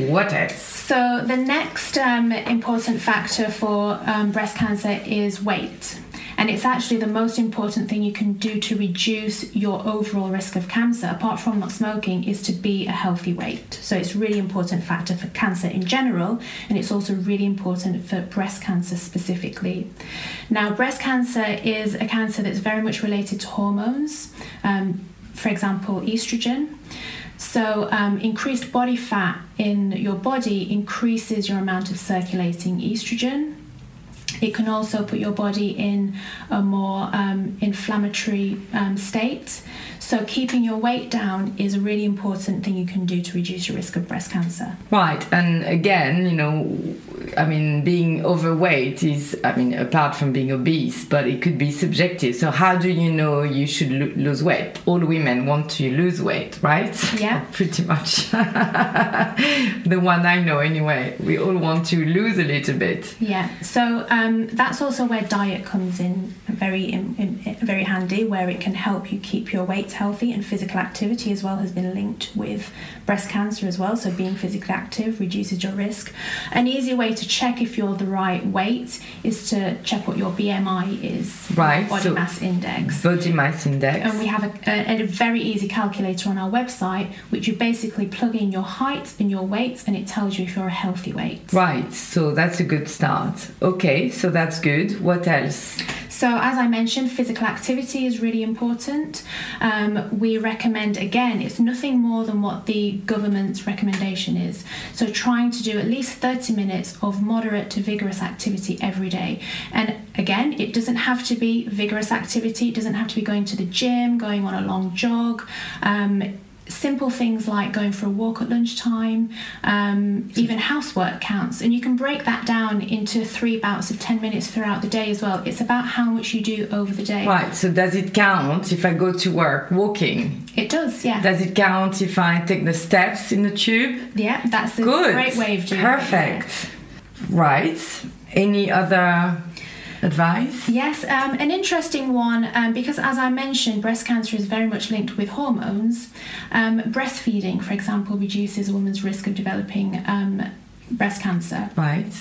what else? So, the next um, important factor for um, breast cancer is weight. And it's actually the most important thing you can do to reduce your overall risk of cancer, apart from not smoking, is to be a healthy weight. So it's really important factor for cancer in general, and it's also really important for breast cancer specifically. Now, breast cancer is a cancer that's very much related to hormones. Um, for example, estrogen. So, um, increased body fat in your body increases your amount of circulating estrogen. It can also put your body in a more um, inflammatory um, state. So, keeping your weight down is a really important thing you can do to reduce your risk of breast cancer. Right, and again, you know, I mean, being overweight is, I mean, apart from being obese, but it could be subjective. So, how do you know you should lo- lose weight? All women want to lose weight, right? Yeah. Pretty much. the one I know, anyway. We all want to lose a little bit. Yeah. So, um, that's also where diet comes in very in, in, very handy where it can help you keep your weight healthy and physical activity as well has been linked with breast cancer as well. So being physically active reduces your risk. An easy way to check if you're the right weight is to check what your BMI is. Right. Body so mass index. Body mass index. And we have a, a, a, very easy calculator on our website, which you basically plug in your height and your weight, and it tells you if you're a healthy weight. Right, so that's a good start. Okay, so that's good. What else? So, as I mentioned, physical activity is really important. Um, we recommend, again, it's nothing more than what the government's recommendation is. So, trying to do at least 30 minutes of moderate to vigorous activity every day. And again, it doesn't have to be vigorous activity, it doesn't have to be going to the gym, going on a long jog. Um, simple things like going for a walk at lunchtime, um, even housework counts. And you can break that down into three bouts of 10 minutes throughout the day as well. It's about how much you do over the day. Right, so does it count if I go to work walking? It does, yeah. Does it count if I take the steps in the tube? Yeah, that's a Good. great way of doing Perfect. it. Perfect. Right. Any other advice? Yes, um, an interesting one um, because, as I mentioned, breast cancer is very much linked with hormones. Um, breastfeeding, for example, reduces a woman's risk of developing um, breast cancer. Right.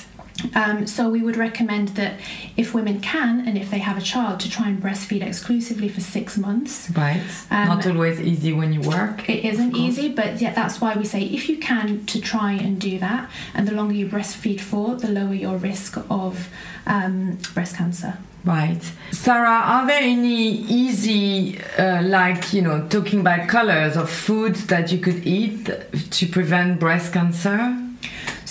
Um, so we would recommend that if women can and if they have a child to try and breastfeed exclusively for six months. Right. Um, Not always easy when you work. It isn't easy, but yeah, that's why we say if you can to try and do that, and the longer you breastfeed for, the lower your risk of um, breast cancer. Right. Sarah, are there any easy, uh, like, you know, talking about colors of foods that you could eat to prevent breast cancer?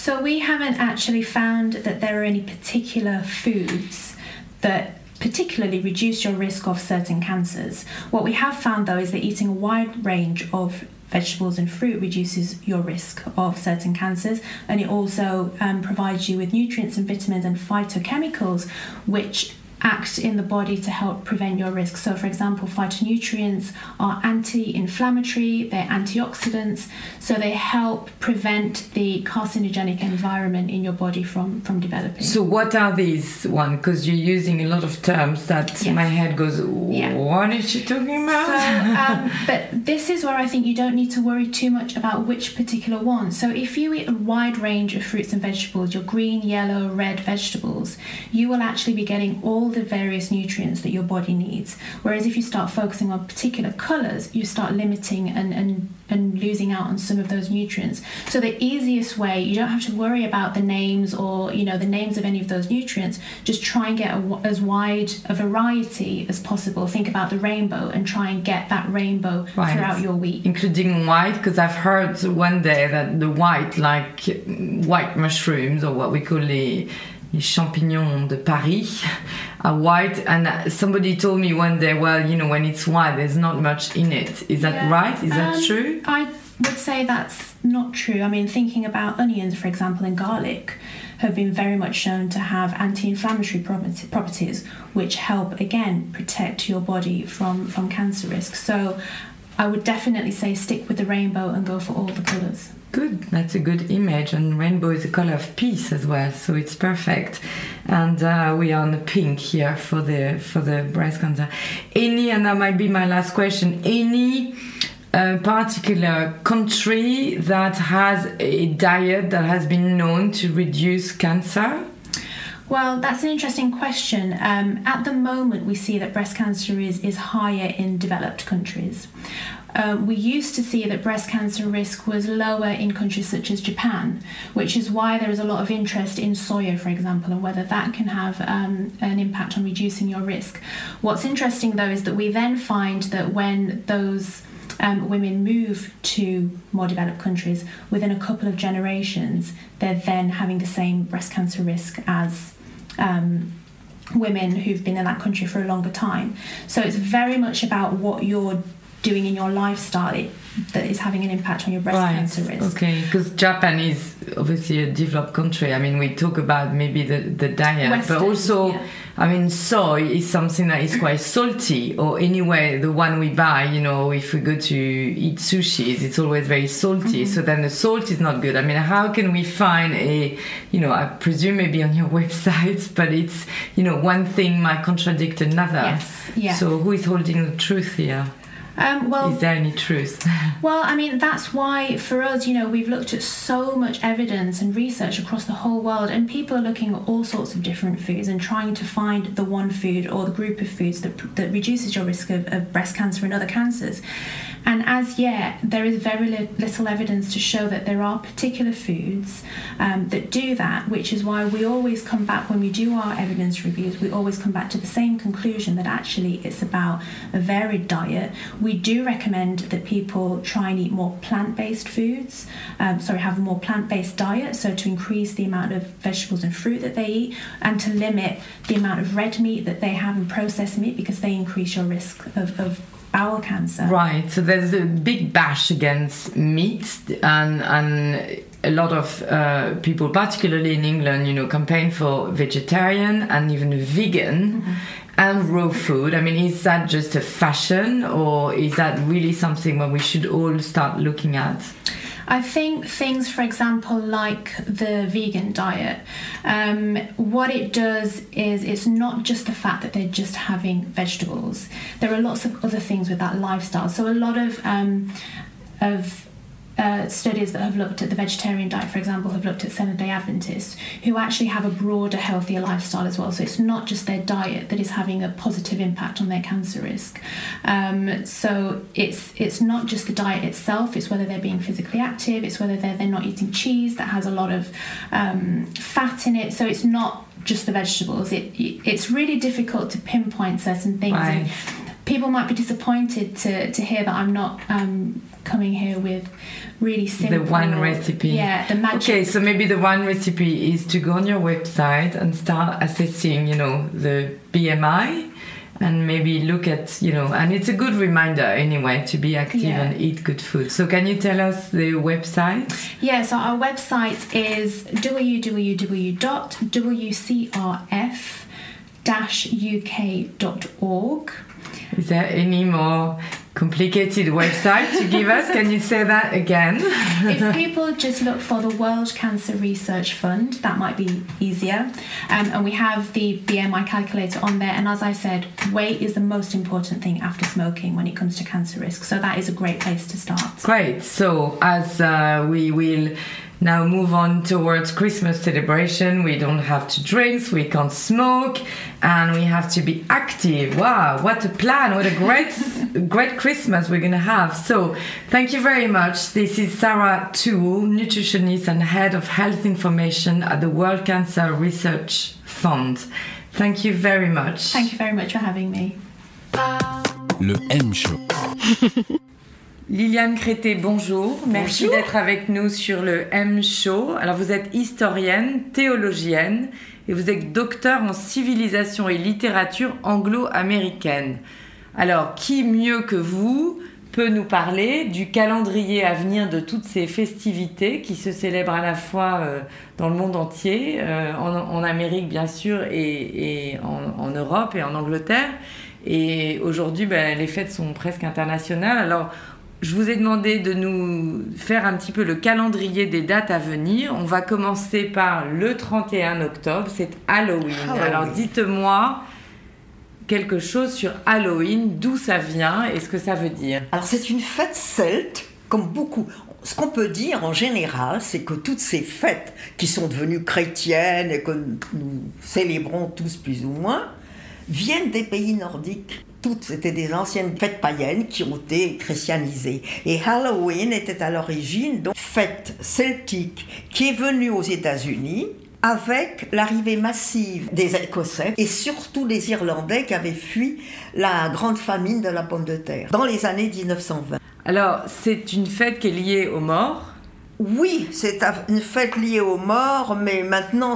So we haven't actually found that there are any particular foods that particularly reduce your risk of certain cancers. What we have found though is that eating a wide range of vegetables and fruit reduces your risk of certain cancers and it also um, provides you with nutrients and vitamins and phytochemicals which act in the body to help prevent your risk. So, for example, phytonutrients are anti inflammatory, they're antioxidants, so they help prevent the carcinogenic environment in your body from, from developing. So, what are these one? Because you're using a lot of terms that Yes. my head goes, Yeah. what is she talking about? So, um, but this is where I think you don't need to worry too much about which particular one. So, if you eat a wide range of fruits and vegetables, your green, yellow, red vegetables, you will actually be getting all the various nutrients that your body needs. Whereas if you start focusing on particular colours, you start limiting and, and and losing out on some of those nutrients. So the easiest way, you don't have to worry about the names or you know the names of any of those nutrients. Just try and get a, w- as wide a variety as possible. Think about the rainbow and try and get that rainbow Right. throughout your week. Including white, because I've heard one day that the white, like white mushrooms or what we call les champignons de Paris, are white. And somebody told me one day, well, you know, when it's white, there's not much in it. Is that Yeah. right? Is that Um, true? I would say that's not true. I mean, thinking about onions, for example, and garlic have been very much shown to have anti-inflammatory properties, which help again protect your body from from cancer risk. So, I would definitely say stick with the rainbow and go for all the colours. Good, that's a good image. And rainbow is a color of peace as well, so it's perfect. And uh, we are on the pink here for the for the breast cancer. Any, and that might be my last question. Any uh, particular country that has a diet that has been known to reduce cancer? Well, that's an interesting question. Um, at the moment, we see that breast cancer is, is higher in developed countries. Uh, we used to see that breast cancer risk was lower in countries such as Japan, which is why there is a lot of interest in soya, for example, and whether that can have um, an impact on reducing your risk. What's interesting, though, is that we then find that when those um, women move to more developed countries, within a couple of generations, they're then having the same breast cancer risk as um, women who've been in that country for a longer time. So it's very much about what you're doing in your lifestyle it, that is having an impact on your breast right. cancer risk. Okay, because Japan is obviously a developed country. I mean, we talk about maybe the, the diet, Western, but also, yeah. I mean, soy is something that is quite salty, or anyway, the one we buy, you know, if we go to eat sushis, it's always very salty. Mm-hmm. So then the salt is not good. I mean, how can we find a, you know, I presume maybe on your website, but it's, you know, one thing might contradict another. Yes, yeah. So who is holding the truth here? Um, well, Is there any truth? Well, I mean, that's why for us, you know, we've looked at so much evidence and research across the whole world, and people are looking at all sorts of different foods and trying to find the one food or the group of foods that, that reduces your risk of, of breast cancer and other cancers. And as yet, there is very li- little evidence to show that there are particular foods um, that do that, which is why we always come back when we do our evidence reviews, we always come back to the same conclusion that actually it's about a varied diet. We do recommend that people try and eat more plant based foods, um, sorry, have a more plant based diet, so to increase the amount of vegetables and fruit that they eat and to limit the amount of red meat that they have and processed meat because they increase your risk of, of bowel cancer. Right. So there's a big bash against meat, and and a lot of uh, people, particularly in England, you know, campaign for vegetarian and even vegan. And raw food. I mean, is that just a fashion, or is that really something where we should all start looking at? I think things, for example, like the vegan diet, um, what it does is it's not just the fact that they're just having vegetables. There are lots of other things with that lifestyle. So a lot of um, of uh, studies that have looked at the vegetarian diet, for example, have looked at Seventh Day Adventists who actually have a broader, healthier lifestyle as well. So it's not just their diet that is having a positive impact on their cancer risk. Um, so it's it's not just the diet itself; it's whether they're being physically active, it's whether they're they're not eating cheese that has a lot of um, fat in it. So it's not just the vegetables. It it's really difficult to pinpoint certain things. Right. And people might be disappointed to to hear that I'm not. Um, coming here with really simple the one recipe. yeah the magic Okay, so maybe the one recipe is to go on your website and start assessing, you know, the BMI and maybe look at, you know, and it's a good reminder anyway to be active Yeah. and eat good food. So can you tell us the website? Yeah, so our website is www.wcrf-uk.org. Is there any more complicated website to give us? Can you say that again? if people just look for the World Cancer Research Fund, that might be easier. Um, and we have the BMI calculator on there. And as I said, weight is the most important thing after smoking when it comes to cancer risk. So that is a great place to start. Great. So as uh, we will now move on towards Christmas celebration, we don't have to drink, we can't smoke, and we have to be active. Wow, what a plan! What a great, great Christmas we're gonna have. So, thank you very much. This is Sarah Toole, nutritionist and head of health information at the World Cancer Research Fund. Thank you very much. Thank you very much for having me. Le M Show. Liliane Crété, bonjour. Merci d'être avec nous sur le M Show. Alors, vous êtes historienne, théologienne et vous êtes docteur en civilisation et littérature anglo-américaine. Alors, qui mieux que vous peut nous parler du calendrier à venir de toutes ces festivités qui se célèbrent à la fois euh, dans le monde entier, euh, en, en Amérique bien sûr et, et en, en Europe et en Angleterre? Et aujourd'hui, ben, les fêtes sont presque internationales. Alors, je vous ai demandé de nous faire un petit peu le calendrier des dates à venir. On va commencer par le 31 octobre, c'est Halloween. Halloween. Alors dites-moi quelque chose sur Halloween, d'où ça vient et ce que ça veut dire. Alors c'est une fête celte, comme beaucoup. Ce qu'on peut dire en général, c'est que toutes ces fêtes qui sont devenues chrétiennes et que nous célébrons tous plus ou moins, viennent des pays nordiques. Toutes c'était des anciennes fêtes païennes qui ont été christianisées. Et Halloween était à l'origine donc fête celtique qui est venue aux États-Unis avec l'arrivée massive des Écossais et surtout des Irlandais qui avaient fui la grande famine de la pomme de terre dans les années 1920. Alors c'est une fête qui est liée aux morts? Oui, c'est une fête liée aux morts, mais maintenant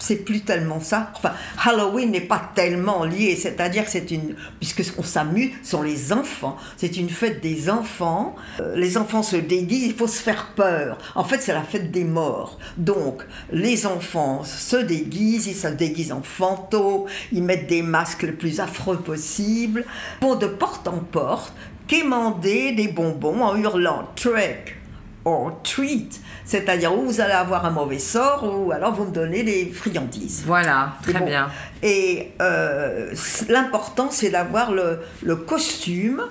c'est plus tellement ça. Enfin, Halloween n'est pas tellement lié, c'est-à-dire que c'est une, puisque on s'amuse, sont les enfants. C'est une fête des enfants. Euh, les enfants se déguisent, il faut se faire peur. En fait, c'est la fête des morts. Donc, les enfants se déguisent, ils se déguisent en fantômes, ils mettent des masques le plus affreux possible, vont de porte en porte, quémander des bonbons en hurlant trick or treat, c'est-à-dire où vous allez avoir un mauvais sort ou alors vous me donnez des friandises. Voilà, très bien. Et euh, l'important c'est d'avoir le, le, costume,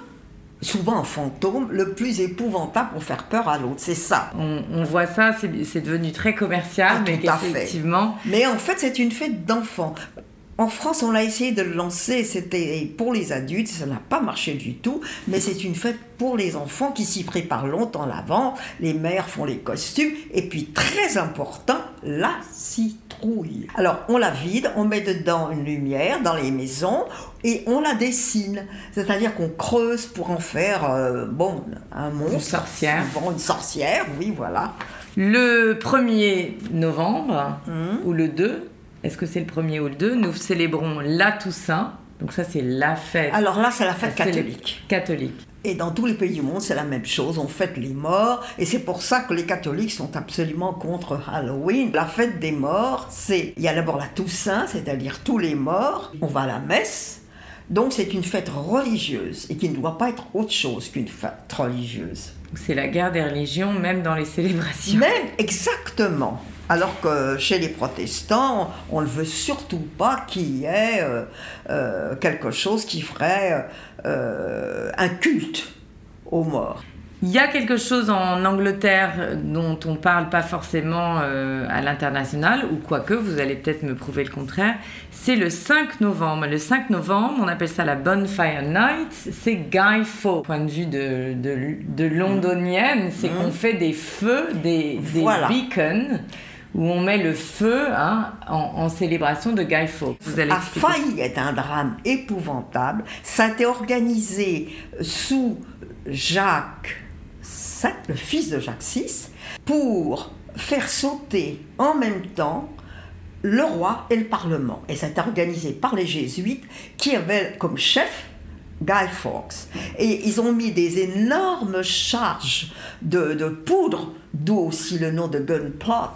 souvent en fantôme, le plus épouvantable pour faire peur à l'autre. C'est ça. On, voit ça, c'est devenu très commercial, ah, mais effectivement. Mais en fait, c'est une fête d'enfants. En France, on a essayé de le lancer, c'était pour les adultes, ça n'a pas marché du tout, mais c'est une fête pour les enfants qui s'y préparent longtemps l'avant. Les mères font les costumes, et puis très important, la citrouille. Alors, on la vide, on met dedans une lumière dans les maisons, et on la dessine. C'est-à-dire qu'on creuse pour en faire, euh, bon, un monstre. Une sorcière. une sorcière, oui, voilà. Le 1er novembre, hum. ou le 2, est-ce que c'est le premier ou le 2 Nous célébrons la Toussaint. Donc ça, c'est la fête. Alors là, c'est la fête catholique. Catholique. Et dans tous les pays du monde, c'est la même chose. On fête les morts. Et c'est pour ça que les catholiques sont absolument contre Halloween. La fête des morts, c'est... Il y a d'abord la Toussaint, c'est-à-dire tous les morts. On va à la messe. Donc c'est une fête religieuse et qui ne doit pas être autre chose qu'une fête religieuse. C'est la guerre des religions, même dans les célébrations. Même, exactement. Alors que chez les protestants, on ne veut surtout pas qu'il y ait euh, euh, quelque chose qui ferait euh, un culte aux morts. Il y a quelque chose en Angleterre dont on parle pas forcément à l'international, ou quoique, vous allez peut-être me prouver le contraire, c'est le 5 novembre. Le 5 novembre, on appelle ça la Bonfire Night, c'est Guy Fawkes. Point de vue de, de, londonienne, c'est mmh. qu'on fait des feux, des, des beacons où on met le feu hein, en, célébration de Guy Fawkes. Vous allez a failli être un drame épouvantable. Ça a été organisé sous Jacques VII, le fils de Jacques VI, pour faire sauter en même temps le roi et le parlement. Et ça a été organisé par les jésuites qui avaient comme chef Guy Fawkes. Et ils ont mis des énormes charges de, de poudre, d'où aussi le nom de gunplot,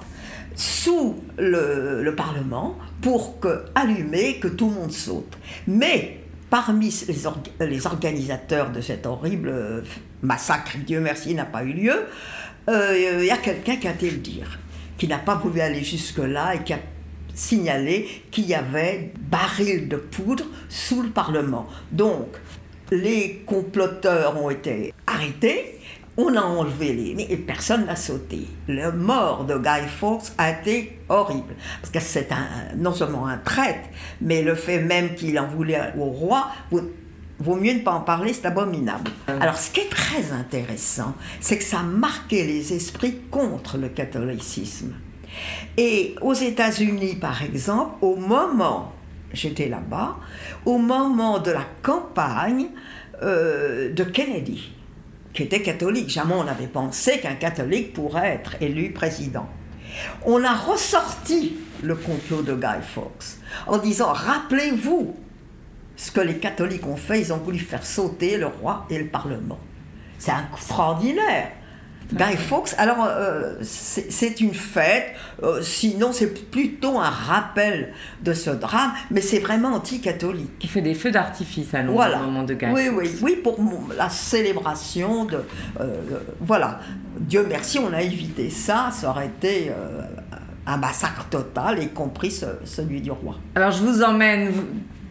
sous le, Parlement pour que, allumer, que tout le monde saute. Mais parmi les, organisateurs de cet horrible euh, massacre, Dieu merci, n'a pas eu lieu, euh, il y a quelqu'un qui a été le dire, qui n'a pas voulu aller jusque-là et qui a signalé qu'il y avait barils de poudre sous le Parlement. Donc, les comploteurs ont été arrêtés on a enlevé les... Et personne n'a sauté. Le mort de Guy Fawkes a été horrible. Parce que c'est un, non seulement un traître, mais le fait même qu'il en voulait au roi, vaut mieux ne pas en parler, c'est abominable. Alors ce qui est très intéressant, c'est que ça a marqué les esprits contre le catholicisme. Et aux États-Unis, par exemple, au moment, j'étais là-bas, au moment de la campagne euh, de Kennedy, qui était catholique. Jamais on n'avait pensé qu'un catholique pourrait être élu président. On a ressorti le complot de Guy Fawkes en disant rappelez-vous ce que les catholiques ont fait, ils ont voulu faire sauter le roi et le parlement. C'est extraordinaire. Guy Fawkes, alors euh, c'est une fête, euh, sinon c'est plutôt un rappel de ce drame, mais c'est vraiment anti-catholique. Il fait des feux d'artifice à Londres au moment de Guy oui, Oui, oui, pour la célébration de... Euh, voilà, Dieu merci, on a évité ça, ça aurait été un massacre total, y compris celui du roi. Alors je vous emmène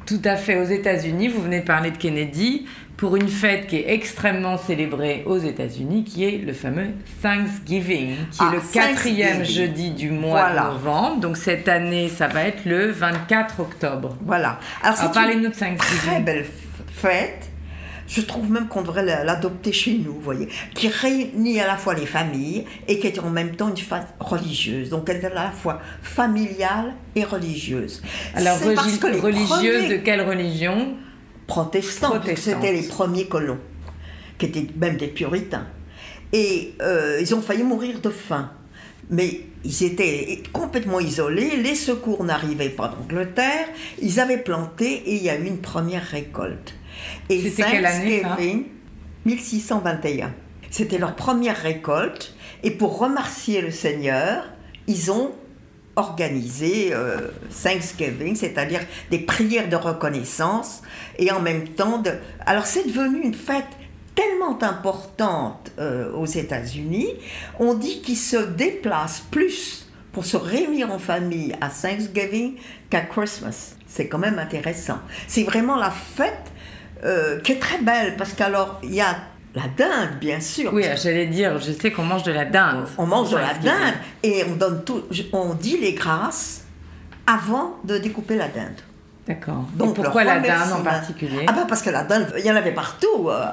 tout à fait aux États-Unis, vous venez de parler de Kennedy pour une fête qui est extrêmement célébrée aux États-Unis, qui est le fameux Thanksgiving, qui est ah, le quatrième jeudi du mois de novembre. Donc cette année, ça va être le 24 octobre. Voilà. Alors, Alors parlez-nous de Thanksgiving. Très belle fête. Je trouve même qu'on devrait l'adopter chez nous, vous voyez, qui réunit à la fois les familles et qui est en même temps une fête religieuse. Donc elle est à la fois familiale et religieuse. Alors religieuse de quelle religion? Protestants, c'était les premiers colons, qui étaient même des puritains. Et euh, ils ont failli mourir de faim. Mais ils étaient complètement isolés, les secours n'arrivaient pas d'Angleterre, ils avaient planté et il y a eu une première récolte. Et C'était quelle année 1621. C'était leur première récolte et pour remercier le Seigneur, ils ont organisé euh, Thanksgiving, c'est-à-dire des prières de reconnaissance et en même temps de... Alors c'est devenu une fête tellement importante euh, aux États-Unis, on dit qu'ils se déplacent plus pour se réunir en famille à Thanksgiving qu'à Christmas. C'est quand même intéressant. C'est vraiment la fête euh, qui est très belle parce qu'alors il y a la dinde, bien sûr. Oui, j'allais dire, je sais qu'on mange de la dinde. On mange de la dinde et on donne tout, on dit les grâces avant de découper la dinde. D'accord. Donc pourquoi la dinde en particulier Ah ben parce que la dinde, il y en avait partout. Euh,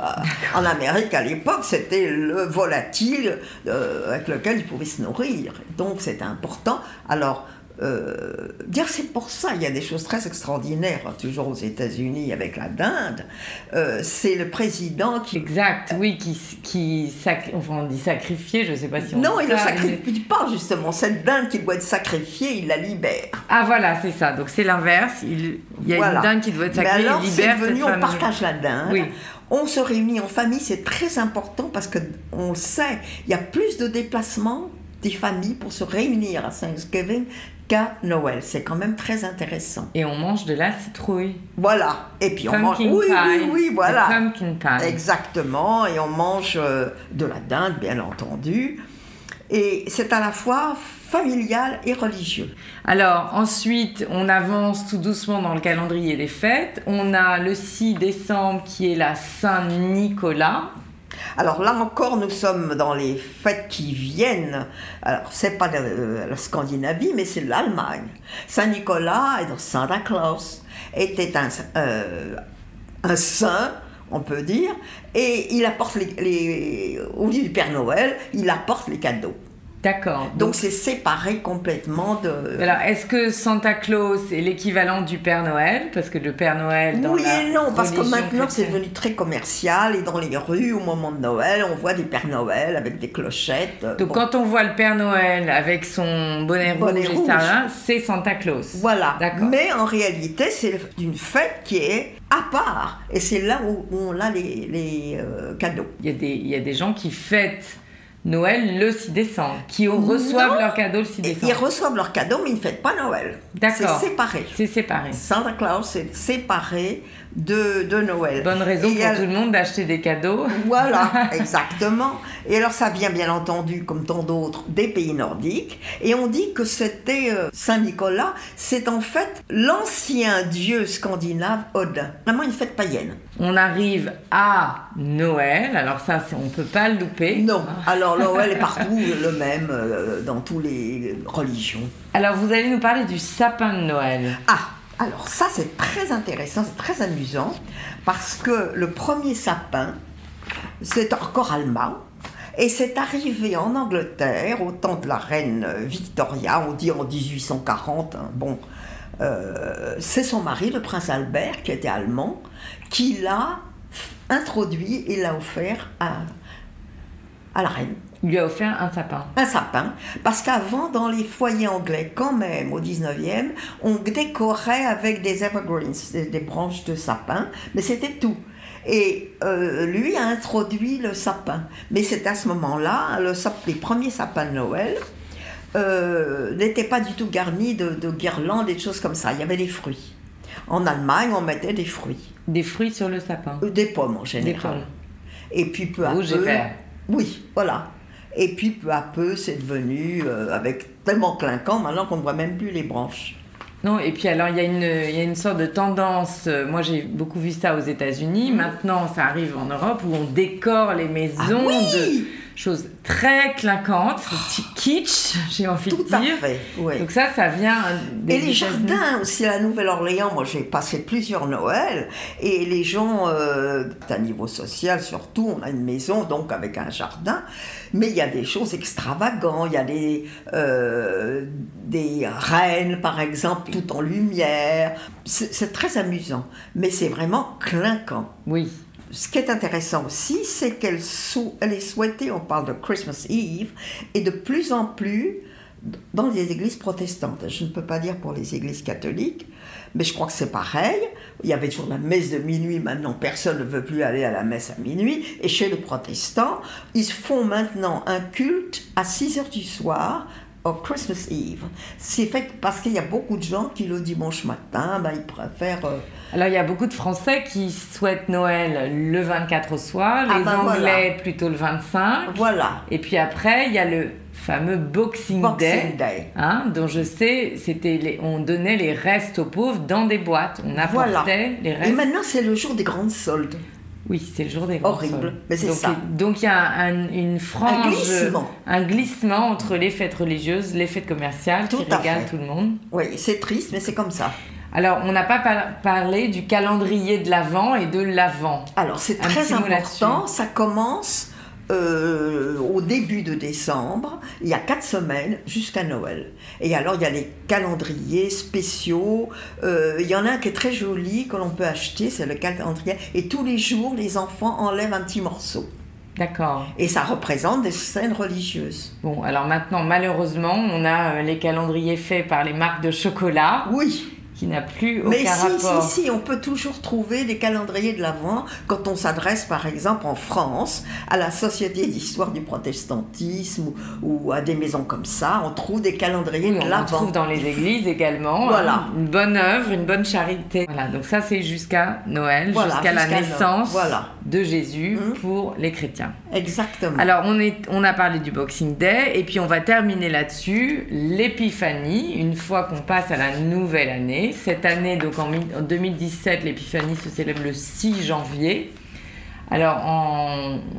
en Amérique à l'époque, c'était le volatile euh, avec lequel ils pouvaient se nourrir. Donc c'était important. Alors euh, dire c'est pour ça, il y a des choses très extraordinaires, hein, toujours aux États-Unis avec la dinde. Euh, c'est le président qui. Exact, oui, qui. qui enfin, on dit sacrifier, je ne sais pas si on Non, il ne sacrifie pas, justement. Cette dinde qui doit être sacrifiée, il la libère. Ah, voilà, c'est ça. Donc c'est l'inverse. Il, y a une dinde qui doit être sacrifiée, alors, il libère. Venu, on partage la dinde. Oui. On se réunit en famille, c'est très important parce qu'on sait, il y a plus de déplacements des familles pour se réunir à Thanksgiving qu'à Noël. C'est quand même très intéressant. Et on mange de la citrouille. Voilà. Et puis on mange. Oui, oui, oui, voilà. Pumpkin pie. Exactement. Et on mange euh, de la dinde, bien entendu. Et c'est à la fois familial et religieux. Alors ensuite, on avance tout doucement dans le calendrier des fêtes. On a le 6 décembre qui est la Saint-Nicolas. Alors là encore, nous sommes dans les fêtes qui viennent. Alors, c'est pas la Scandinavie, mais c'est l'Allemagne. Saint-Nicolas et Santa Claus était un, euh, un saint, on peut dire, et il apporte les, au lieu du Père Noël, il apporte les cadeaux. D'accord. Donc c'est séparé complètement de. Alors est-ce que Santa Claus est l'équivalent du Père Noël? Parce que le Père Noël. Dans oui et non, parce que maintenant c'est devenu très commercial et dans les rues au moment de Noël, on voit des Pères Noël avec des clochettes. Donc quand on voit le Père Noël avec son bonnet, rouge, et ça, c'est Santa Claus. Voilà. Mais en réalité, c'est une fête qui est à part et c'est là où, on a les, les euh, cadeaux. Il y, a des, il y a des gens qui fêtent Noël le 6 décembre, qui reçoivent leurs cadeaux le 6 décembre. Ils reçoivent leurs cadeaux, mais ils ne fêtent pas Noël. D'accord. C'est séparé. C'est séparé. Santa Claus, c'est séparé de, de Noël. Bonne raison pour tout le monde d'acheter des cadeaux. Voilà, exactement. Et alors ça vient bien entendu, comme tant d'autres, des pays nordiques. Et on dit que c'était euh, Saint-Nicolas, c'est en fait l'ancien dieu scandinave Odin. Vraiment une fête païenne. On arrive à Noël, alors ça on ne peut pas le louper. Non, alors Noël est partout le même, euh, dans toutes les religions. Alors vous allez nous parler du sapin de Noël. Ah alors ça c'est très intéressant, c'est très amusant, parce que le premier sapin, c'est encore allemand, et c'est arrivé en Angleterre au temps de la reine Victoria, on dit en 1840, hein. bon, euh, c'est son mari, le prince Albert, qui était allemand, qui l'a introduit et l'a offert à, à la reine. Il lui a offert un sapin. Un sapin, parce qu'avant, dans les foyers anglais, quand même, au 19e, on décorait avec des evergreens, des, branches de sapin, mais c'était tout. Et euh, lui a introduit le sapin. Mais c'est à ce moment-là, le les premiers sapins de Noël euh, n'étaient pas du tout garnis de, guirlandes et de choses comme ça. Il y avait des fruits. En Allemagne, on mettait des fruits. Des fruits sur le sapin Des pommes en général. Et puis peu à Rouge peu. Oui, voilà. Et puis peu à peu, c'est devenu euh, avec tellement clinquant maintenant qu'on ne voit même plus les branches. Non, et puis alors il y, a une, il y a une sorte de tendance, moi j'ai beaucoup vu ça aux États-Unis, mmh. maintenant ça arrive en Europe où on décore les maisons ah de choses très clinquantes, kitsch, j'ai envie Tout de dire. À fait, Donc ça, ça vient. Des et les jardins aussi à la Nouvelle-Orléans, moi j'ai passé plusieurs Noëls et les gens, euh, à niveau social surtout, on a une maison donc avec un jardin, mais il y a des choses extravagantes, il y a des, euh, des reines par exemple, tout en lumière. C'est très amusant, mais c'est vraiment clinquant. Oui. Ce qui est intéressant aussi, c'est qu'elle elle est souhaitée, on parle de Christmas Eve, et de plus en plus dans les églises protestantes. Je ne peux pas dire pour les églises catholiques, mais je crois que c'est pareil. Il y avait toujours la messe de minuit, maintenant personne ne veut plus aller à la messe à minuit. Et chez les protestants, ils font maintenant un culte à 6 heures du soir Christmas Eve. C'est fait parce qu'il y a beaucoup de gens qui le dimanche matin, ben, ils préfèrent... Euh, Alors il y a beaucoup de Français qui souhaitent Noël le 24 au soir, ah, les ben, Anglais plutôt le 25. Voilà. Et puis après, il y a le fameux Boxing, Day, Hein, dont je sais, c'était on donnait les restes aux pauvres dans des boîtes. On apportait les restes. Et maintenant, c'est le jour des grandes soldes. Oui, c'est le jour des grandes Horrible, mais c'est ça. Donc il y a une frange, un glissement. un glissement entre les fêtes religieuses, les fêtes commerciales tout qui régalent tout le monde. Oui, c'est triste, mais c'est comme ça. Alors, on n'a pas parlé du calendrier de l'Avent et de l'Avent. Alors, c'est très important. Ça commence euh, au début de décembre, il y a quatre semaines jusqu'à Noël. Et alors il y a les calendriers spéciaux. Euh, il y en a un qui est très joli que l'on peut acheter, c'est le calendrier. Et tous les jours, les enfants enlèvent un petit morceau. D'accord. Et ça représente des scènes religieuses. Bon, alors maintenant, malheureusement, on a euh, les calendriers faits par les marques de chocolat. Oui qui n'a plus aucun Mais si, rapport. si, si, on peut toujours trouver des calendriers de l'Avent quand on s'adresse, par exemple, en France, à la Société d'histoire du protestantisme ou, à des maisons comme ça. On trouve des calendriers de l'Avent. On trouve dans les églises également. Voilà. Hein. une bonne œuvre, une bonne charité. Voilà, donc ça, c'est jusqu'à Noël, jusqu'à la naissance de Jésus mmh. pour les chrétiens. Exactement. Alors, on, est, on a parlé du Boxing Day et puis on va terminer là-dessus. L'épiphanie, une fois qu'on passe à la nouvelle année cette année, donc en 2017, l'éÉpiphanie se célèbre le 6 janvier. Alors,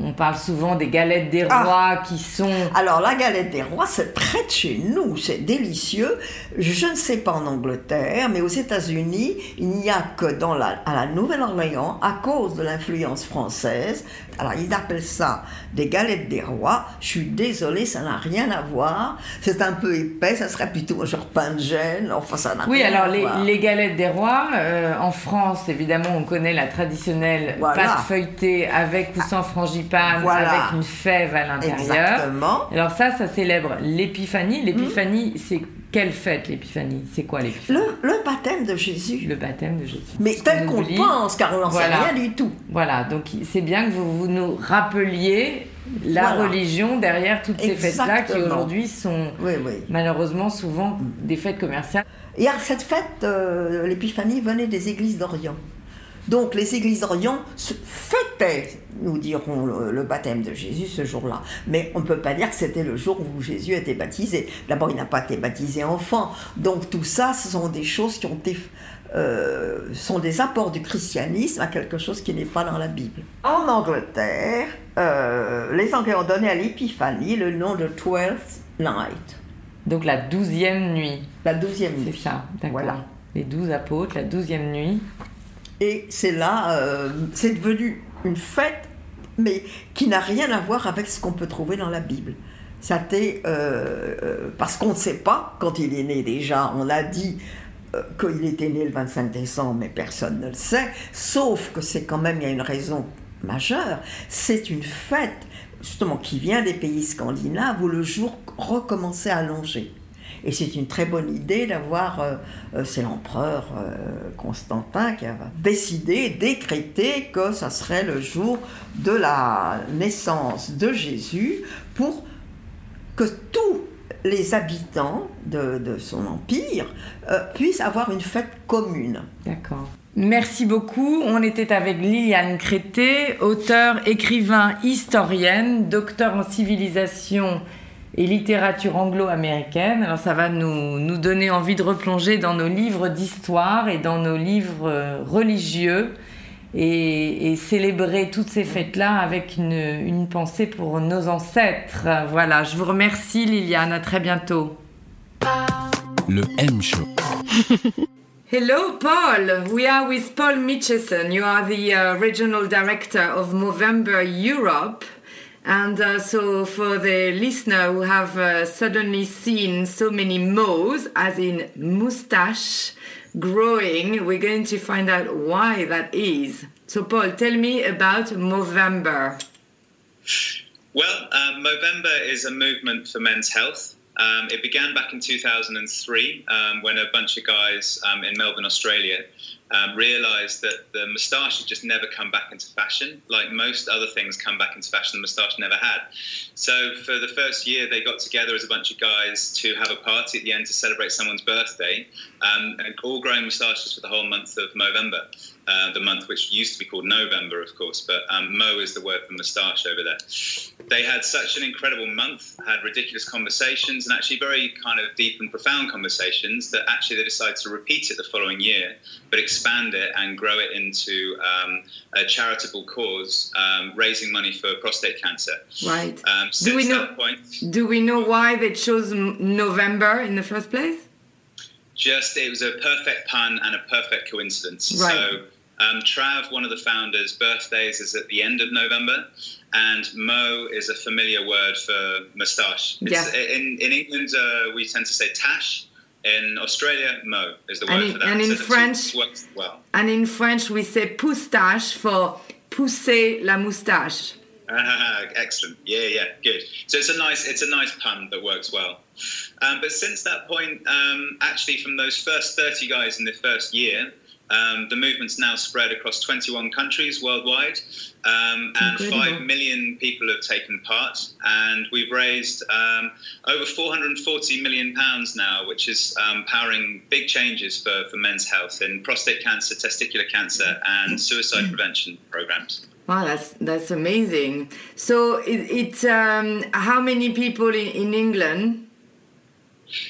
on, parle souvent des galettes des ah. rois qui sont... Alors, la galette des rois, c'est près de chez nous, c'est délicieux. Je ne sais pas en Angleterre, mais aux États-Unis, il n'y a que dans la, à la Nouvelle-Orléans, à cause de l'influence française, alors ils appellent ça des galettes des rois. Je suis désolée, ça n'a rien à voir. C'est un peu épais, ça serait plutôt genre pain de gêne. Enfin, ça n'a oui, alors les, les, galettes des rois, euh, en France, évidemment, on connaît la traditionnelle pâte feuilletée avec ou sans frangipane, avec une fève à l'intérieur. Exactement. Alors ça, ça célèbre l'épiphanie. L'épiphanie, c'est quelle fête l'épiphanie? C'est quoi l'épiphanie? Le, baptême de Jésus. Le baptême de Jésus. Mais tel qu'on pense, car on n'en sait rien du tout. Voilà, donc c'est bien que vous, nous rappeliez la religion derrière toutes ces fêtes-là qui aujourd'hui sont malheureusement souvent des fêtes commerciales. Et à cette fête, euh, l'épiphanie venait des églises d'Orient. Donc les églises d'Orient fêtaient, nous dirons, le, baptême de Jésus ce jour-là. Mais on ne peut pas dire que c'était le jour où Jésus a été baptisé. D'abord, il n'a pas été baptisé enfant. Donc tout ça, ce sont des choses qui ont été... Euh, sont des apports du christianisme à quelque chose qui n'est pas dans la Bible. En Angleterre, euh, les Anglais ont donné à l'épiphanie le nom de Twelfth Night. Donc la douzième nuit. La douzième nuit. C'est ça, d'accord. Voilà. Les douze apôtres, la douzième nuit. Et c'est là, euh, c'est devenu une fête, mais qui n'a rien à voir avec ce qu'on peut trouver dans la Bible. Ça euh, euh, parce qu'on ne sait pas quand il est né déjà. On a dit qu'il était né le 25 décembre, mais personne ne le sait. Sauf que c'est quand même, il y a une raison majeure. C'est une fête justement qui vient des pays scandinaves où le jour recommençait à longer. Et c'est une très bonne idée d'avoir, euh, euh, c'est l'empereur euh, Constantin qui a décidé, décrété que ça serait le jour de la naissance de Jésus pour que tous les habitants de, son empire puissent avoir une fête commune. D'accord. Merci beaucoup. On était avec Liliane Crété, auteure, écrivain, historienne, docteur en civilisation et littérature anglo-américaine. Alors ça va nous, nous, donner envie de replonger dans nos livres d'histoire et dans nos livres euh, religieux et, célébrer toutes ces fêtes-là avec une, une, pensée pour nos ancêtres. Voilà, je vous remercie Liliane, à très bientôt. Le M Show. Hello, Paul. We are with Paul Mitchison. You are the uh, regional director of Movember Europe. And uh, so, for the listener who have uh, suddenly seen so many mows, as in moustache, growing. We're going to find out why that is. So, Paul, tell me about Movember. Well, um, Movember is a movement for men's health. Um, it began back in 2003 um, when a bunch of guys um, in Melbourne, Australia, um, realized that the moustache had just never come back into fashion. Like most other things come back into fashion, the moustache never had. So for the first year, they got together as a bunch of guys to have a party at the end to celebrate someone's birthday, um, and all growing moustaches for the whole month of November. Uh, the month which used to be called November, of course, but um, Mo is the word for moustache over there. They had such an incredible month, had ridiculous conversations, and actually very kind of deep and profound conversations that actually they decided to repeat it the following year, but expand it and grow it into um, a charitable cause, um, raising money for prostate cancer. Right. Um, do we know? Point, do we know why they chose November in the first place? Just it was a perfect pun and a perfect coincidence. Right. So um, Trav, one of the founders' birthdays is at the end of November, and Mo is a familiar word for moustache. Yes. In, in England, uh, we tend to say tash. In Australia, Mo is the word And in- for that. and in two French- works well. And in French, we say poustache for pousser la moustache. Ah, excellent. Yeah, yeah, good. So it's a nice, it's a nice pun that works well. Um, but since that point, um, actually, from those first 30 guys in the first year, um, the movement's now spread across 21 countries worldwide, um, and incredible. 5 million people have taken part. And we've raised um, over 440 million pounds now, which is um, powering big changes for, for men's health in prostate cancer, testicular cancer, and suicide prevention programs. Wow, that's that's amazing. So it, it um, how many people in, in England?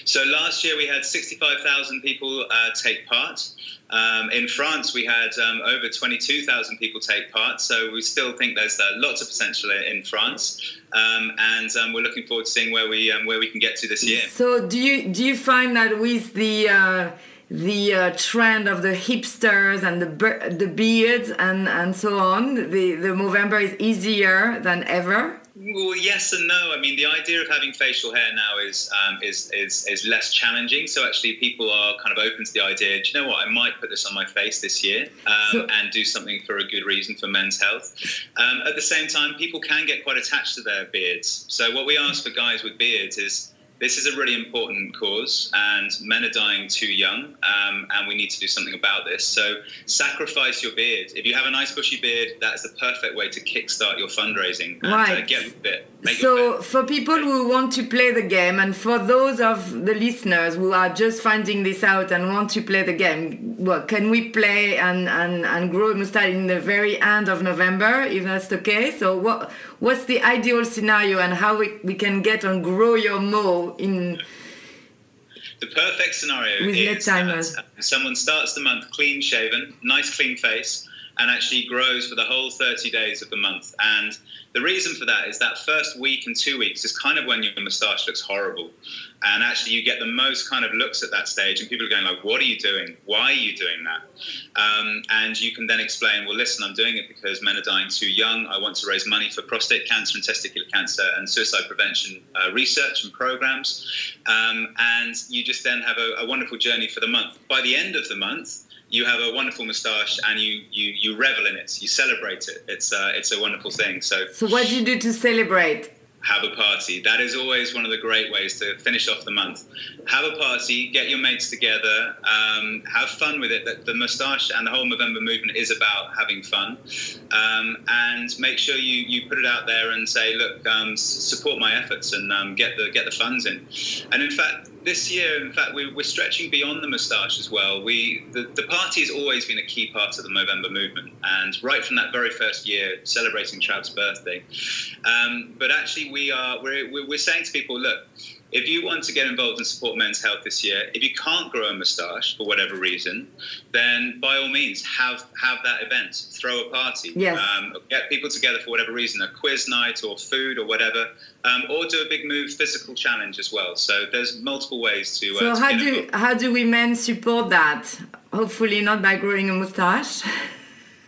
So last year we had 65,000 people uh, take part. Um, in France, we had um, over 22,000 people take part. So we still think there's uh, lots of potential in France, um, and um, we're looking forward to seeing where we um, where we can get to this year. So do you do you find that with the uh, the uh, trend of the hipsters and the the beards and and so on, the the Movember is easier than ever? Well, yes and no. I mean, the idea of having facial hair now is um, is, is is less challenging. So actually, people are kind of open to the idea. Do you know what? I might put this on my face this year um, So- and do something for a good reason for men's health. Um, at the same time, people can get quite attached to their beards. So what we ask for guys with beards is. This is a really important cause, and men are dying too young, um, and we need to do something about this. So, sacrifice your beard. If you have a nice bushy beard, that's the perfect way to kickstart your fundraising and uh, Right. get fit. Make So for people who want to play the game, and for those of the listeners who are just finding this out and want to play the game, well, can we play and, and, and grow a mustache in the very end of November, if that's the case? So what what's the ideal scenario and how we, we can get and grow your mo in The perfect scenario With is that uh, someone starts the month clean shaven, nice clean face, and actually grows for the whole 30 days of the month. And the reason for that is that first week and two weeks is kind of when your moustache looks horrible. And actually, you get the most kind of looks at that stage, and people are going like, "What are you doing? Why are you doing that?" Um, and you can then explain, "Well, listen, I'm doing it because men are dying too young. I want to raise money for prostate cancer and testicular cancer and suicide prevention uh, research and programs." Um, and you just then have a, a wonderful journey for the month. By the end of the month, you have a wonderful moustache, and you you you revel in it. You celebrate it. It's uh, it's a wonderful thing. So so what do you do to celebrate? Have a party. That is always one of the great ways to finish off the month. Have a party, get your mates together, um, have fun with it. That the moustache and the whole November movement is about having fun, um, and make sure you, you put it out there and say, look, um, support my efforts and um, get the get the funds in. And in fact, this year, in fact, we, we're stretching beyond the moustache as well. We the, the party has always been a key part of the Movember movement, and right from that very first year, celebrating Trav's birthday. Um, but actually, we are we're, we're we're saying to people, look. If you want to get involved and support men's health this year, if you can't grow a moustache for whatever reason, then by all means have have that event. Throw a party. Yes. Um, get people together for whatever reason, a quiz night or food or whatever, um, or do a big move physical challenge as well. So there's multiple ways to. Uh, So to how do involved. how do we men support that? Hopefully not by growing a mustache.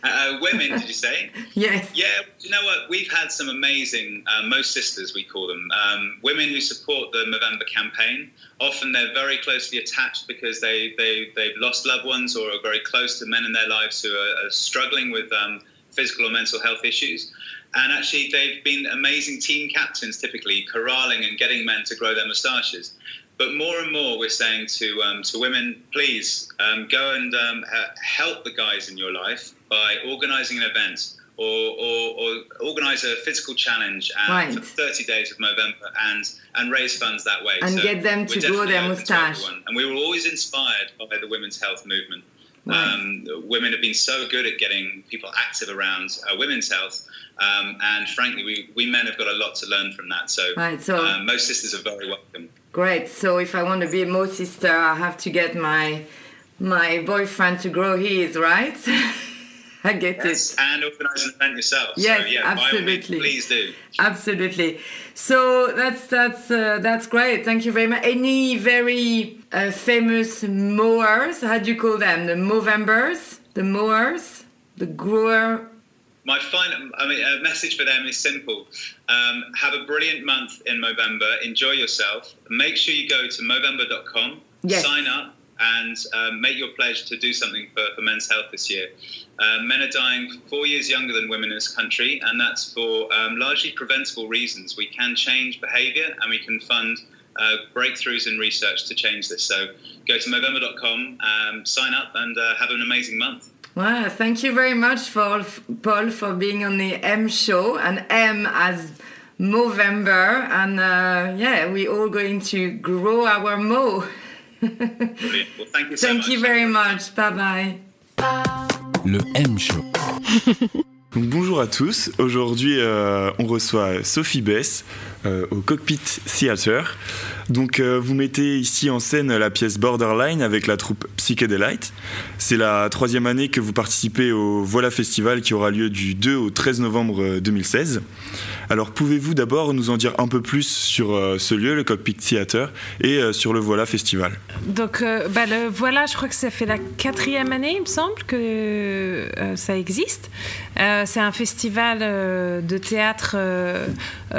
Uh, women, did you say? yes. Yeah, you know what? We've had some amazing, uh, most sisters, we call them, um, women who support the Movember campaign. Often they're very closely attached because they, they, they've lost loved ones or are very close to men in their lives who are, are struggling with um, physical or mental health issues. And actually, they've been amazing team captains, typically corralling and getting men to grow their moustaches. But more and more, we're saying to um, to women, please um, go and um, help the guys in your life by organising an event or, or, or, organise a physical challenge right. for 30 days of November and and raise funds that way. And so get them to grow their moustache. And we were always inspired by the women's health movement. Right. Um, women have been so good at getting people active around uh, women's health. Um, and frankly, we, we men have got a lot to learn from that. So, right, so um, most sisters are very welcome. Great. So if I want to be a Mo sister, I have to get my my boyfriend to grow his, right? I get yes, it. And organize an event yourself. Yes, so, yeah, absolutely. Means, please do. Absolutely. So that's that's uh, that's great. Thank you very much. Any very uh, famous mowers? How do you call them? The Movembers, the mowers, the grower. My final, I mean, a message for them is simple. Um, have a brilliant month in Movember. Enjoy yourself. Make sure you go to Movember.com. Yes. Sign up and um, make your pledge to do something for, for men's health this year. Uh, men are dying four years younger than women in this country, and that's for um, largely preventable reasons. We can change behavior and we can fund uh, breakthroughs in research to change this. So go to Movember.com, um, sign up, and uh, have an amazing month. Well, thank you very much, for, Paul, for being on the M show, and M as Movember, and uh, yeah, we're all going to grow our Mo. Brilliant. Well, thank you so thank much. you very much. Bye bye. Le M Show. Donc, bonjour à tous. Aujourd'hui, euh, on reçoit Sophie Bess euh, au Cockpit Theatre. Donc, euh, vous mettez ici en scène la pièce Borderline avec la troupe Psychedelite. C'est la troisième année que vous participez au Voilà Festival qui aura lieu du 2 au 13 novembre 2016. Alors, pouvez-vous d'abord nous en dire un peu plus sur ce lieu, le Cockpit Theatre, et sur le Voilà Festival? Donc, bah, le Voilà, je crois que ça fait la quatrième année, il me semble, que ça existe. c'est un festival de théâtre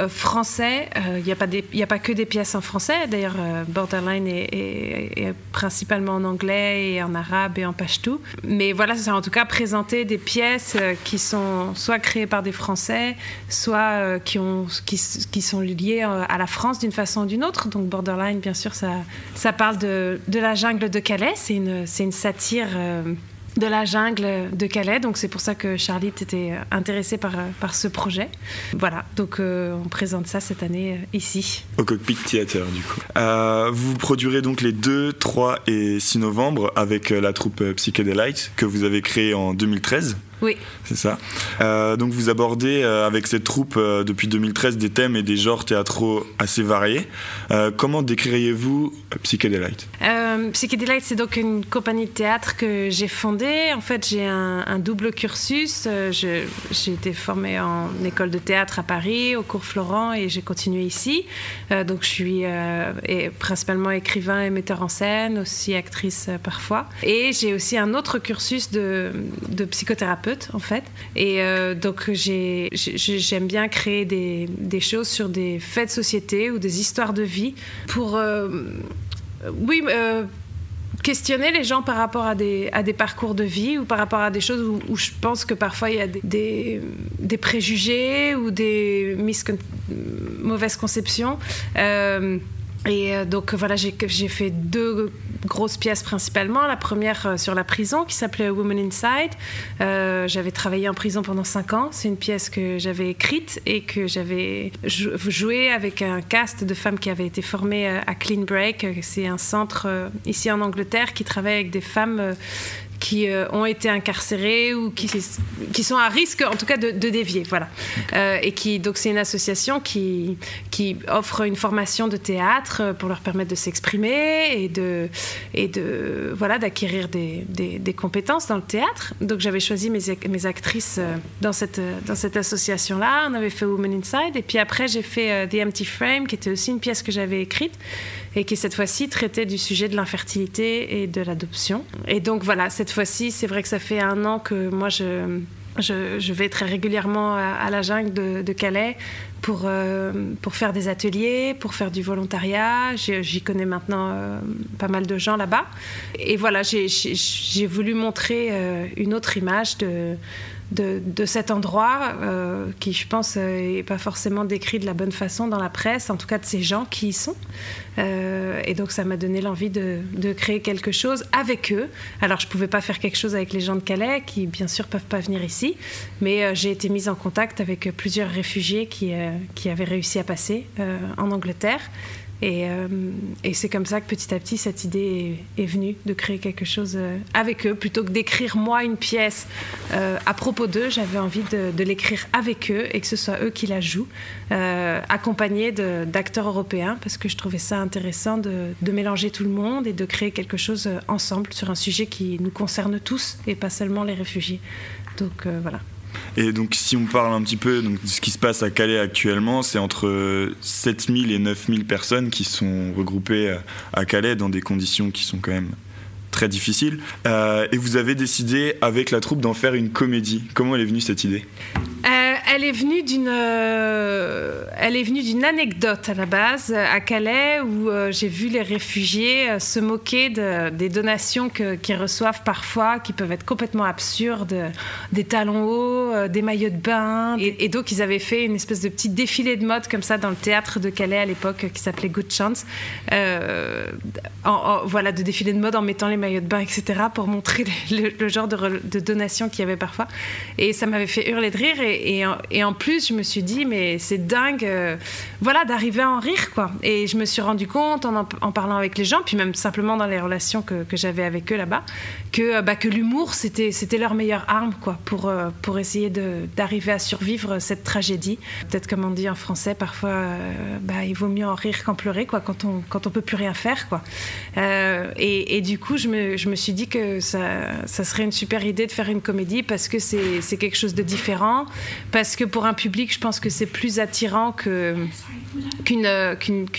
français. Il n'y a pas que des pièces en français. D'ailleurs, Borderline est, principalement en anglais et en arabe et en pashto. Mais voilà, c'est en tout cas présenter des pièces qui sont soit créées par des Français, soit qui, ont, qui, sont liées à la France d'une façon ou d'une autre. Donc Borderline, bien sûr, ça, parle de, la jungle de Calais. C'est une satire de la jungle de Calais. Donc c'est pour ça que Charlotte était intéressée par, par ce projet. Voilà, donc euh, on présente ça cette année euh, ici. Au Cockpit Theater du coup. Euh, vous produirez donc les 2, 3 et 6 novembre avec la troupe Psychedelite que vous avez créée en 2013. Oui. C'est ça. Euh, donc vous abordez euh, avec cette troupe euh, depuis 2013 des thèmes et des genres théâtraux assez variés. comment décririez-vous Psychedelite Psychedelite, c'est donc une compagnie de théâtre que j'ai fondée. En fait, j'ai un, double cursus. j'ai été formée en école de théâtre à Paris, au cours Florent, et j'ai continué ici. donc je suis et principalement écrivain et metteur en scène, aussi actrice parfois. Et j'ai aussi un autre cursus de, de psychothérapeute en fait. Et euh, donc j'aime bien créer des, choses sur des faits de société ou des histoires de vie pour, euh, oui, euh, questionner les gens par rapport à des, parcours de vie ou par rapport à des choses où, je pense que parfois il y a des, préjugés ou des mauvaises conceptions. Et euh, donc voilà, j'ai fait deux grosses pièces principalement. La première euh, sur la prison qui s'appelait Woman Inside. Euh, j'avais travaillé en prison pendant cinq ans. C'est une pièce que j'avais écrite et que j'avais joué avec un cast de femmes qui avaient été formées à Clean Break. C'est un centre ici en Angleterre qui travaille avec des femmes qui euh, ont été incarcérés ou qui, sont à risque, en tout cas, de, dévier. Voilà. Euh, et qui, donc, c'est une association qui, offre une formation de théâtre pour leur permettre de s'exprimer et de, voilà, d'acquérir des, compétences dans le théâtre. Donc, j'avais choisi mes, actrices euh, dans cette, dans cette association-là. On avait fait Women Inside. Et puis après, j'ai fait The Empty Frame, qui était aussi une pièce que j'avais écrite et qui cette fois-ci traitait du sujet de l'infertilité et de l'adoption. Et donc voilà, cette fois-ci, c'est vrai que ça fait un an que moi je vais très régulièrement à, la jungle de, Calais pour, euh, pour faire des ateliers, pour faire du volontariat. J'y connais maintenant euh, pas mal de gens là-bas. Et voilà, j'ai voulu montrer euh, une autre image de, de, cet endroit euh, qui, je pense, n'est pas forcément décrit de la bonne façon dans la presse, en tout cas de ces gens qui y sont. Euh, et donc, ça m'a donné l'envie de, créer quelque chose avec eux. Alors, je ne pouvais pas faire quelque chose avec les gens de Calais, qui, bien sûr, peuvent pas venir ici, mais euh, j'ai été mise en contact avec plusieurs réfugiés qui, qui avaient réussi à passer en Angleterre. Euh, et, c'est comme ça que petit à petit, cette idée est, venue de créer quelque chose euh, avec eux. Plutôt que d'écrire moi une pièce euh, à propos d'eux, j'avais envie de, l'écrire avec eux et que ce soit eux qui la jouent, accompagnés d'acteurs européens, parce que je trouvais ça intéressant de, de, mélanger tout le monde et de créer quelque chose ensemble sur un sujet qui nous concerne tous et pas seulement les réfugiés. Donc voilà. Et donc, si on parle un petit peu de ce qui se passe à Calais actuellement, c'est entre 7000 et 9000 personnes qui sont regroupées à Calais dans des conditions qui sont quand même très difficiles. Euh, et vous avez décidé, avec la troupe, d'en faire une comédie. Comment elle est venue cette idée? Euh, elle est venue d'une, euh, elle est venue d'une anecdote à la base à Calais où euh, j'ai vu les réfugiés se moquer de, des donations qu'ils reçoivent parfois, qui peuvent être complètement absurdes, des talons hauts, des maillots de bain, et, donc ils avaient fait une espèce de petit défilé de mode comme ça dans le théâtre de Calais à l'époque qui s'appelait Good Chance, en, voilà de défilé de mode en mettant les de bain, etc. pour montrer le, genre de, de donations qu'il y avait parfois, et ça m'avait fait hurler de rire et, et et en plus, je me suis dit, mais c'est dingue, euh, voilà, d'arriver à en rire, quoi. Et je me suis rendu compte en, en, parlant avec les gens, puis même simplement dans les relations que, que j'avais avec eux là-bas, que, euh, bah, que l'humour, c'était, c'était leur meilleure arme, quoi, pour, euh, pour essayer d'arriver à survivre cette tragédie. Peut-être comme on dit en français, parfois, bah, il vaut mieux en rire qu'en pleurer, quoi, quand on, quand on peut plus rien faire, quoi. Et, et, du coup, je me, suis dit que ça, serait une super idée de faire une comédie parce que c'est, quelque chose de différent, parce que pour un public, je pense que c'est plus attirant qu'une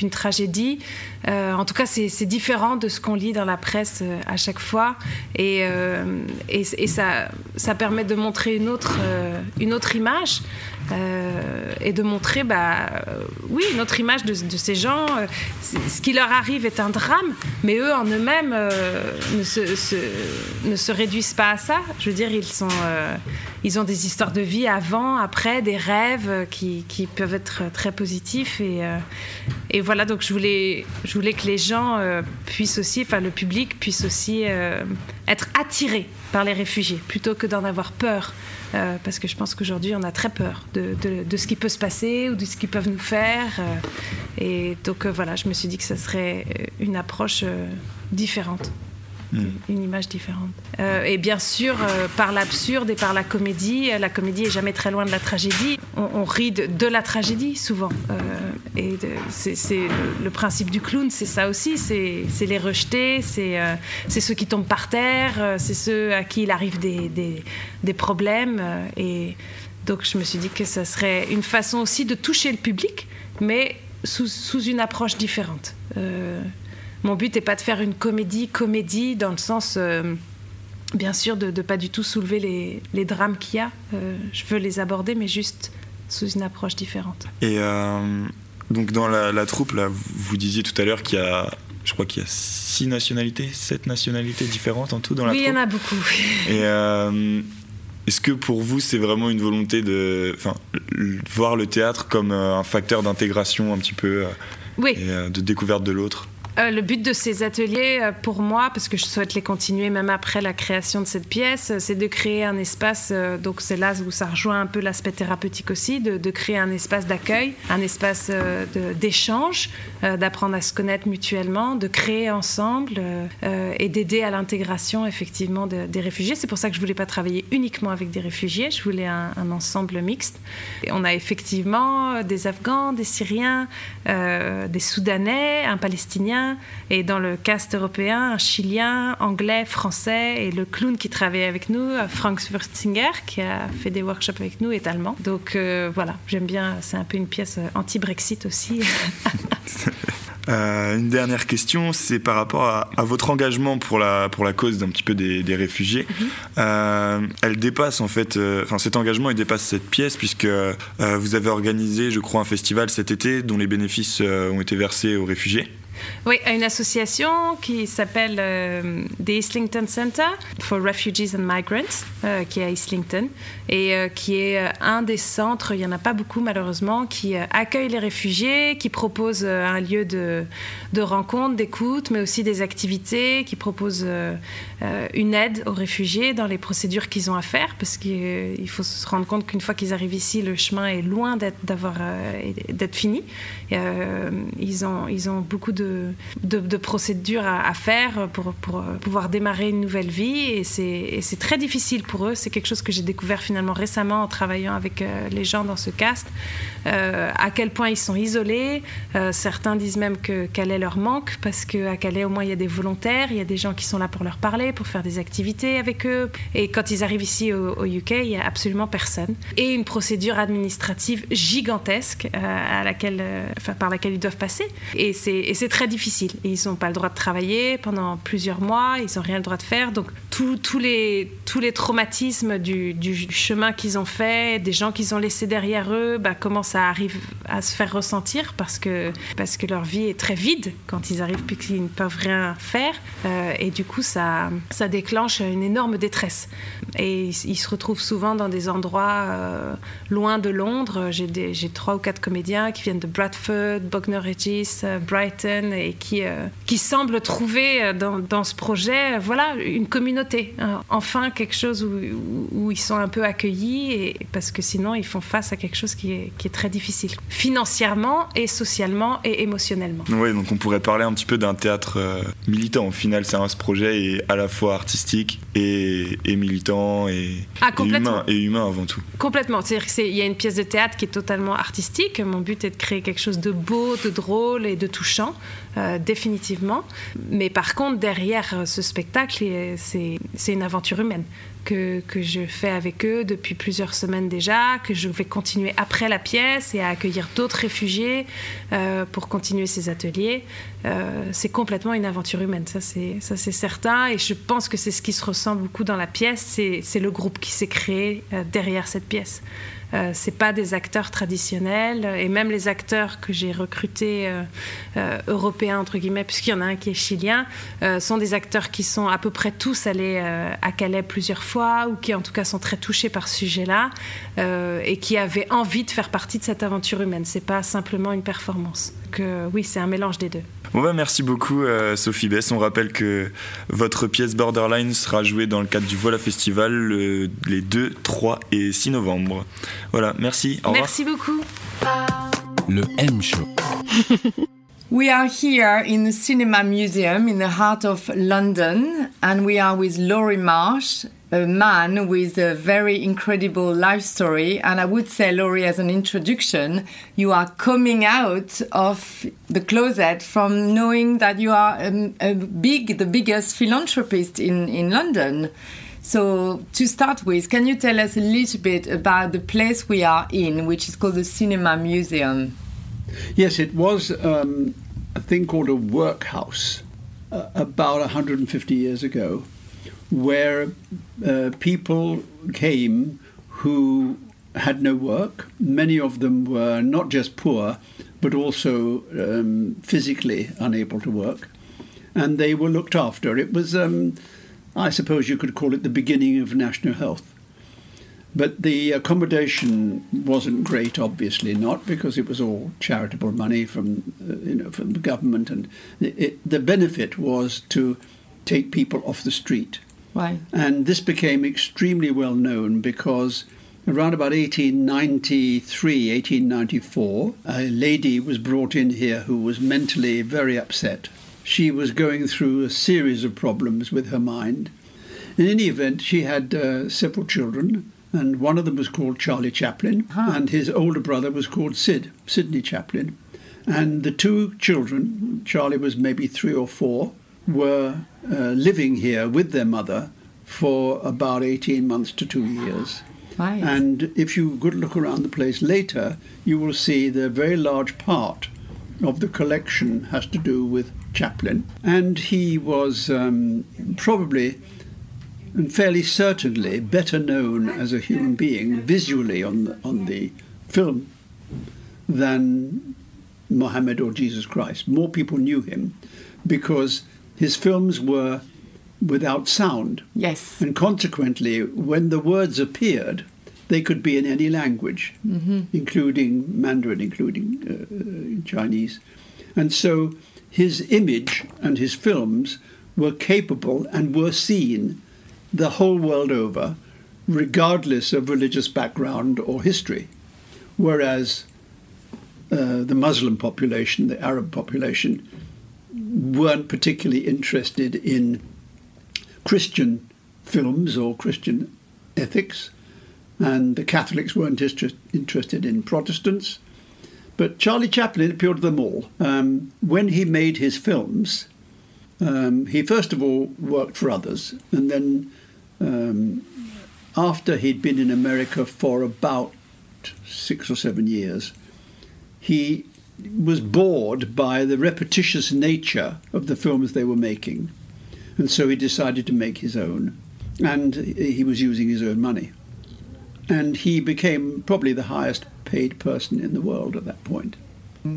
tragédie. Euh, en tout cas, c'est différent de ce qu'on lit dans la presse euh, à chaque fois. Et, euh, ça, permet de montrer une autre image. Et de montrer, bah, oui, une autre image de, ces gens. ce qui leur arrive est un drame, mais eux en eux-mêmes ne, se, ne se réduisent pas à ça. Je veux dire, ils, sont, ils ont des histoires de vie avant, après, des rêves qui, qui peuvent être très positifs. Et, et voilà, donc je voulais, que les gens euh, puissent aussi, enfin le public puisse aussi euh, être attiré par les réfugiés plutôt que d'en avoir peur. Euh, parce que je pense qu'aujourd'hui on a très peur de, de, ce qui peut se passer ou de ce qu'ils peuvent nous faire. et donc voilà, je me suis dit que ce serait une approche différente. Mm. une image différente. Euh, et bien sûr, euh, par l'absurde et par la comédie, euh, la comédie est jamais très loin de la tragédie. On, rit de, la tragédie souvent. et c'est le, principe du clown, c'est ça aussi. C'est les rejetés, c'est ceux qui tombent par terre, c'est ceux à qui il arrive des, problèmes. et donc je me suis dit que ça serait une façon aussi de toucher le public, mais sous une approche différente. Mon but n'est pas de faire une comédie, comédie, dans le sens, euh, bien sûr, de ne pas du tout soulever les, drames qu'il y a. Euh, je veux les aborder, mais juste sous une approche différente. Et euh, donc, dans la, troupe, là, vous disiez tout à l'heure qu'il y a je crois qu'il y a six nationalités, sept nationalités différentes en tout dans la troupe. Oui, il y en a beaucoup. Et est-ce que pour vous, c'est vraiment une volonté de voir le théâtre comme un facteur d'intégration un petit peu oui. et de découverte de l'autre? Euh, le but de ces ateliers, euh, pour moi, parce que je souhaite les continuer même après la création de cette pièce, euh, c'est de créer un espace, donc c'est là où ça rejoint un peu l'aspect thérapeutique aussi, de, créer un espace d'accueil, un espace d'échange, d'apprendre à se connaître mutuellement, de créer ensemble et d'aider à l'intégration effectivement des réfugiés. C'est pour ça que je voulais pas travailler uniquement avec des réfugiés, je voulais un, ensemble mixte. On a effectivement des Afghans, des Syriens, des Soudanais, un Palestinien, et dans le cast européen, un Chilien, anglais, français, et le clown qui travaille avec nous, Frank Würzinger, qui a fait des workshops avec nous, est allemand. Donc euh, voilà, j'aime bien, c'est un peu une pièce anti-Brexit aussi. Euh, une dernière question, c'est par rapport à, votre engagement pour la, pour la cause d'un petit peu des, réfugiés. Mhm. Euh, elle dépasse en fait, euh, enfin cet engagement il dépasse cette pièce puisque vous avez organisé, je crois, un festival cet été dont les bénéfices ont été versés aux réfugiés. Oui, à une association qui s'appelle euh, the Islington Center for Refugees and Migrants, euh, qui est à Islington, et euh, qui est un des centres, il n'y en a pas beaucoup malheureusement, qui accueille les réfugiés, qui propose un lieu de, rencontre, d'écoute, mais aussi des activités, qui propose une aide aux réfugiés dans les procédures qu'ils ont à faire, parce qu'il faut se rendre compte qu'une fois qu'ils arrivent ici, le chemin est loin d'être fini. ils, ont, ils ont beaucoup de de, procédures à, faire pour, pouvoir démarrer une nouvelle vie. Et c'est très difficile pour eux. C'est quelque chose que j'ai découvert finalement récemment en travaillant avec euh, les gens dans ce cast. Euh, à quel point ils sont isolés. Euh, certains disent même que Calais leur manque parce qu'à Calais, au moins, il y a des volontaires, il y a des gens qui sont là pour leur parler, pour faire des activités avec eux. Et quand ils arrivent ici au, UK, il n'y a absolument personne. Et une procédure administrative gigantesque par laquelle ils doivent passer. Et c'est très difficile. ils n'ont pas le droit de travailler pendant plusieurs mois, ils n'ont rien le droit de faire. Donc tous les, tous les traumatismes du, chemin qu'ils ont fait, des gens qu'ils ont laissés derrière eux, bah, commencent à, arriver, à se faire ressentir parce que, parce que leur vie est très vide quand ils arrivent puis qu'ils ne peuvent rien faire. Euh, et du coup, ça, ça déclenche une énorme détresse. Et ils, se retrouvent souvent dans des endroits euh, loin de Londres. J'ai trois ou quatre comédiens qui viennent de Bradford, Bognor Regis, euh, Brighton et qui, qui semblent trouver dans, dans, ce projet voilà, une communauté. Hein. enfin, quelque chose où, où, ils sont un peu accueillis, et, parce que sinon, ils font face à quelque chose qui est, qui est très difficile, financièrement et socialement et émotionnellement. Oui, donc on pourrait parler un petit peu d'un théâtre euh, militant. Au final, c'est un ce projet est à la fois artistique et, et militant et, ah, et, humain, et humain avant tout. Complètement. C'est-à-dire qu'il y a une pièce de théâtre qui est totalement artistique. Mon but est de créer quelque chose de beau, de drôle et de touchant. Euh, définitivement. Mais par contre, derrière euh, ce spectacle, c'est une aventure humaine que, que, je fais avec eux depuis plusieurs semaines déjà, que je vais continuer après la pièce et à accueillir d'autres réfugiés euh, pour continuer ces ateliers. c'est complètement une aventure humaine, ça c'est certain. Et je pense que c'est ce qui se ressent beaucoup dans la pièce, c'est le groupe qui s'est créé derrière cette pièce. Euh, c'est pas des acteurs traditionnels et même les acteurs que j'ai recrutés euh, euh, européens entre guillemets puisqu'il y en a un qui est chilien sont des acteurs qui sont à peu près tous allés à Calais plusieurs fois ou qui en tout cas sont très touchés par ce sujet-là et qui avaient envie de faire partie de cette aventure humaine. C'est pas simplement une performance. Que oui, c'est un mélange des deux. Bon bah, merci beaucoup Sophie Bess. On rappelle que votre pièce Borderline sera jouée dans le cadre du Vola Festival les 2, 3 et 6 novembre. Voilà, merci. Au merci beaucoup. Le M Show. We are here in the Cinema Museum in the heart of London, and we are with Laurie Marsh, a man with a very incredible life story. And I would say, Laurie, as an introduction, you are coming out of the closet from knowing that you are a, a big, the biggest philanthropist in, in London. So, to start with, can you tell us a little bit about the place we are in, which is called the Cinema Museum? Yes, it was um, a thing called a workhouse uh, about 150 years ago, where uh, people came who had no work. Many of them were not just poor, but also um, physically unable to work. And they were looked after. It was um, I suppose you could call it the beginning of national health. But the accommodation wasn't great, obviously not, because it was all charitable money from, uh, you know, from the government, and it, the benefit was to take people off the street. Right. And this became extremely well known because around about 1893, 1894, a lady was brought in here who was mentally very upset she was going through a series of problems with her mind. In any event, she had uh, several children, and one of them was called Charlie Chaplin, huh. and his older brother was called Sid, Sidney Chaplin. And the two children, Charlie was maybe three or four, were uh, living here with their mother for about 18 months to two years. And if you could look around the place later, you will see the very large part of the collection has to do with Chaplin, and he was um, probably and fairly certainly better known as a human being visually on the, on the film than Mohammed or Jesus Christ. More people knew him because his films were without sound. Yes. And consequently, when the words appeared, they could be in any language, mm-hmm. including Mandarin, including uh, Chinese. And so his image and his films were capable and were seen the whole world over, regardless of religious background or history. Whereas uh, the Muslim population, the Arab population, weren't particularly interested in Christian films or Christian ethics, and the Catholics weren't interested in Protestants. But Charlie Chaplin appealed to them all. Um, when he made his films, um, he first of all worked for others, and then um, after he'd been in America for about six or seven years, he was bored by the repetitious nature of the films they were making. And so he decided to make his own. And he was using his own money. And he became probably the highest paid person in the world at that point.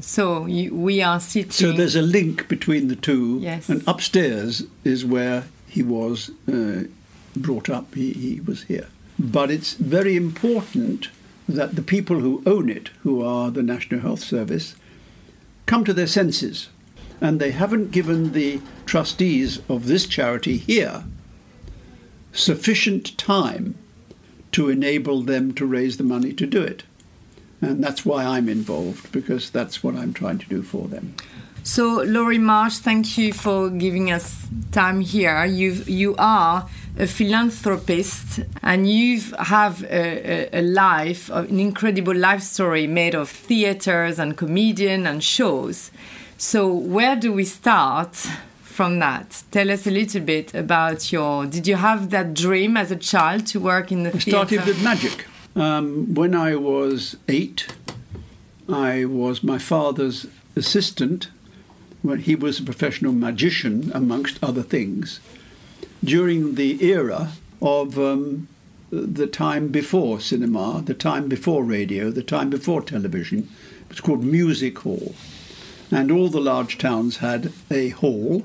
So you, we are sitting. So there's a link between the two. Yes. And upstairs is where he was uh, brought up. He, he was here. But it's very important that the people who own it, who are the National Health Service, come to their senses. And they haven't given the trustees of this charity here sufficient time to enable them to raise the money to do it. And that's why I'm involved, because that's what I'm trying to do for them. So, Laurie Marsh, thank you for giving us time here. You you are a philanthropist and you have a, a, a life, an incredible life story made of theaters and comedian and shows. So, where do we start from that? Tell us a little bit about your. Did you have that dream as a child to work in the theatre? I theater? started with magic. Um, when I was eight, I was my father's assistant when he was a professional magician, amongst other things, during the era of um, the time before cinema, the time before radio, the time before television. It was called Music Hall. And all the large towns had a hall,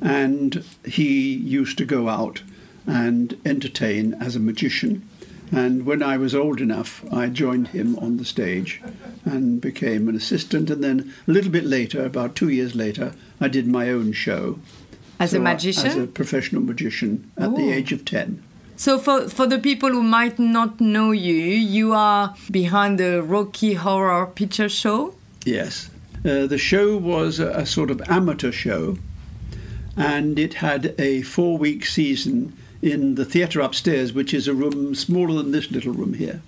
and he used to go out and entertain as a magician. And when I was old enough, I joined him on the stage and became an assistant. And then a little bit later, about two years later, I did my own show. As So a I- magician? as a professional magician at the Oh. age of 10. So, for, for the people who might not know you, you are behind the Rocky Horror Picture Show. Yes. Uh, the show was a, a sort of amateur show, and it had a four week season in the theatre upstairs, which is a room smaller than this little room here.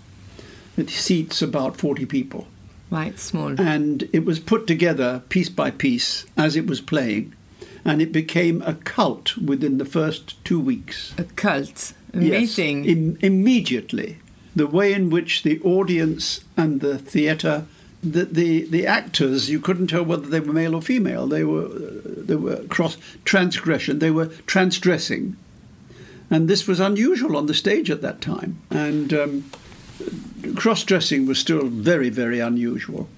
It seats about 40 people. Right, small. And it was put together piece by piece as it was playing, and it became a cult within the first two weeks. A cult. Yes, Amazing. im- immediately. The way in which the audience and the theatre, the, the, the actors, you couldn't tell whether they were male or female. They were, they were cross transgression, they were transgressing. And this was unusual on the stage at that time. And um, cross dressing was still very, very unusual.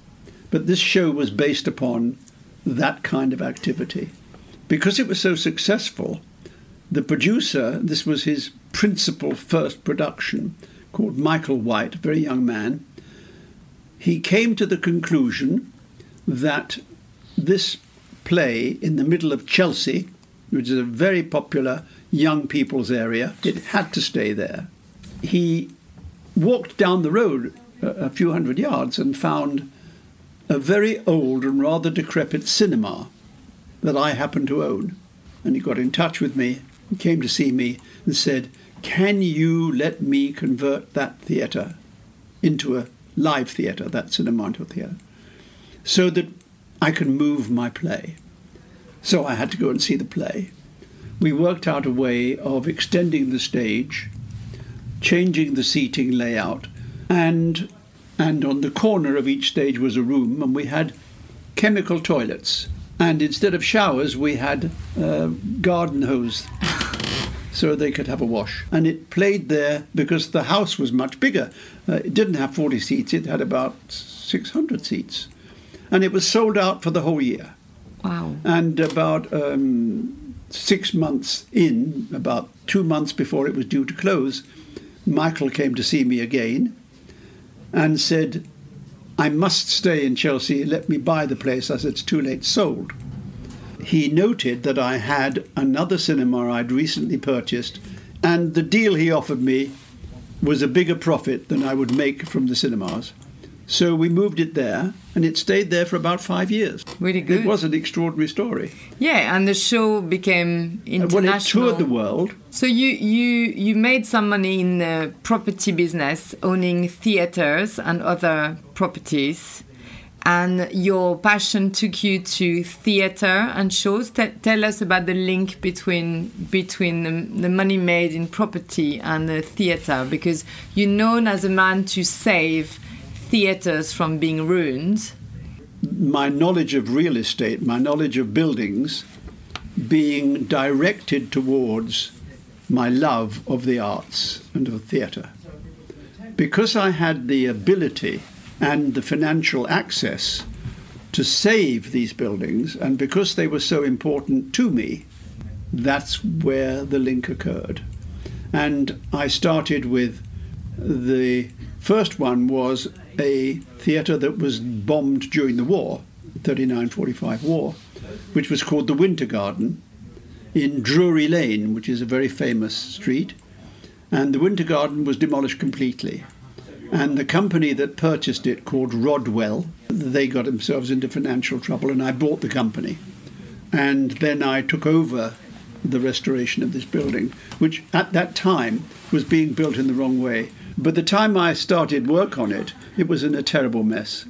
But this show was based upon that kind of activity. Because it was so successful, the producer, this was his principal first production, called Michael White, a very young man, he came to the conclusion that this play in the middle of Chelsea, which is a very popular young people's area, it had to stay there. He walked down the road a, few hundred yards and found a very old and rather decrepit cinema that I happened to own. And he got in touch with me and came to see me and said, Can you let me convert that theatre into a live theatre, that cinema into a theatre, so that I can move my play? So I had to go and see the play. We worked out a way of extending the stage, changing the seating layout, and and on the corner of each stage was a room, and we had chemical toilets. And instead of showers, we had uh, garden hose so they could have a wash. And it played there because the house was much bigger. Uh, it didn't have 40 seats, it had about 600 seats. And it was sold out for the whole year. Wow. And about um, six months in, about two months before it was due to close, Michael came to see me again and said, I must stay in Chelsea, let me buy the place. Said, It's too late, sold. He noted that I had another cinema I'd recently purchased, and the deal he offered me was a bigger profit than I would make from the cinemas. So we moved it there, and it stayed there for about five years. Really good. It was an extraordinary story. Yeah, and the show became international. Well, it toured the world. So you you you made some money in the property business, owning theaters and other properties, and your passion took you to theater and shows. T tell us about the link between between the, the money made in property and the theater, because you're known as a man to save theaters from being ruined. My knowledge of real estate, my knowledge of buildings, being directed towards my love of the arts and of theatre. Because I had the ability and the financial access to save these buildings, and because they were so important to me, that's where the link occurred. And I started with the first one was a theatre that was bombed during the war, 39 45 war, which was called the Winter Garden in Drury Lane, which is a very famous street. And the Winter Garden was demolished completely. And the company that purchased it, called Rodwell, they got themselves into financial trouble, and I bought the company. And then I took over the restoration of this building, which at that time was being built in the wrong way. But the time I started work on it, it was in a terrible mess.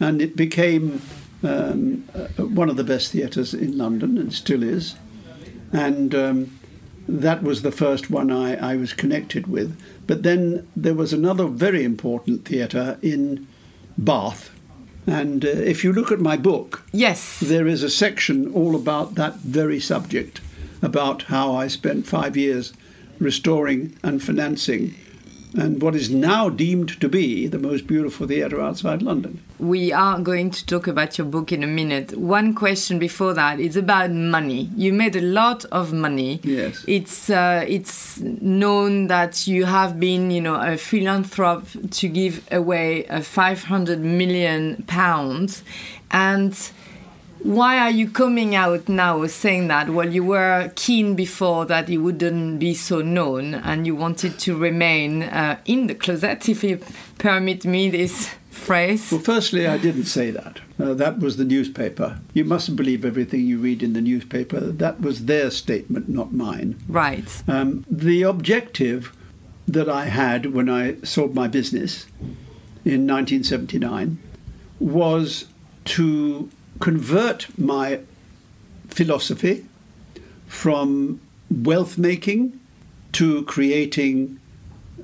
And it became um, uh, one of the best theatres in London, and still is. And um, that was the first one I, I was connected with. But then there was another very important theatre in Bath. And uh, if you look at my book, Yes. there is a section all about that very subject, about how I spent five years restoring and financing and what is now deemed to be the most beautiful theatre outside London. We are going to talk about your book in a minute. One question before that is about money. You made a lot of money. Yes. It's uh, it's known that you have been, you know, a philanthrope to give away uh, 500 million pounds, and why are you coming out now saying that? Well, you were keen before that it wouldn't be so known, and you wanted to remain uh, in the closet, if you permit me this phrase. Well, firstly, I didn't say that. Uh, that was the newspaper. You mustn't believe everything you read in the newspaper. That was their statement, not mine. Right. Um, the objective that I had when I sold my business in 1979 was to convert my philosophy from wealth making to creating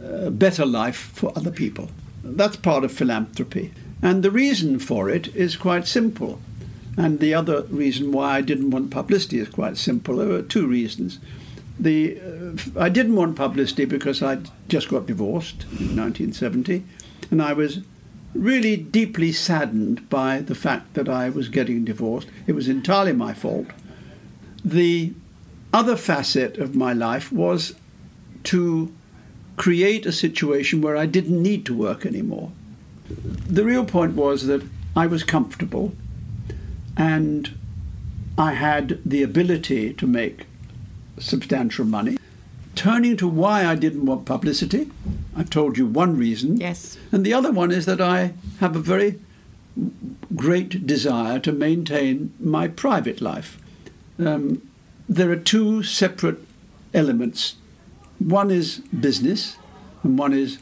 a better life for other people. That's part of philanthropy. And the reason for it is quite simple. And the other reason why I didn't want publicity is quite simple. There were two reasons. The, uh, I didn't want publicity because I just got divorced in 1970, and I was really deeply saddened by the fact that I was getting divorced. It was entirely my fault. The other facet of my life was to create a situation where I didn't need to work anymore. The real point was that I was comfortable and I had the ability to make substantial money. Turning to why I didn't want publicity, I've told you one reason. Yes. And the other one is that I have a very great desire to maintain my private life. Um, there are two separate elements one is business, and one is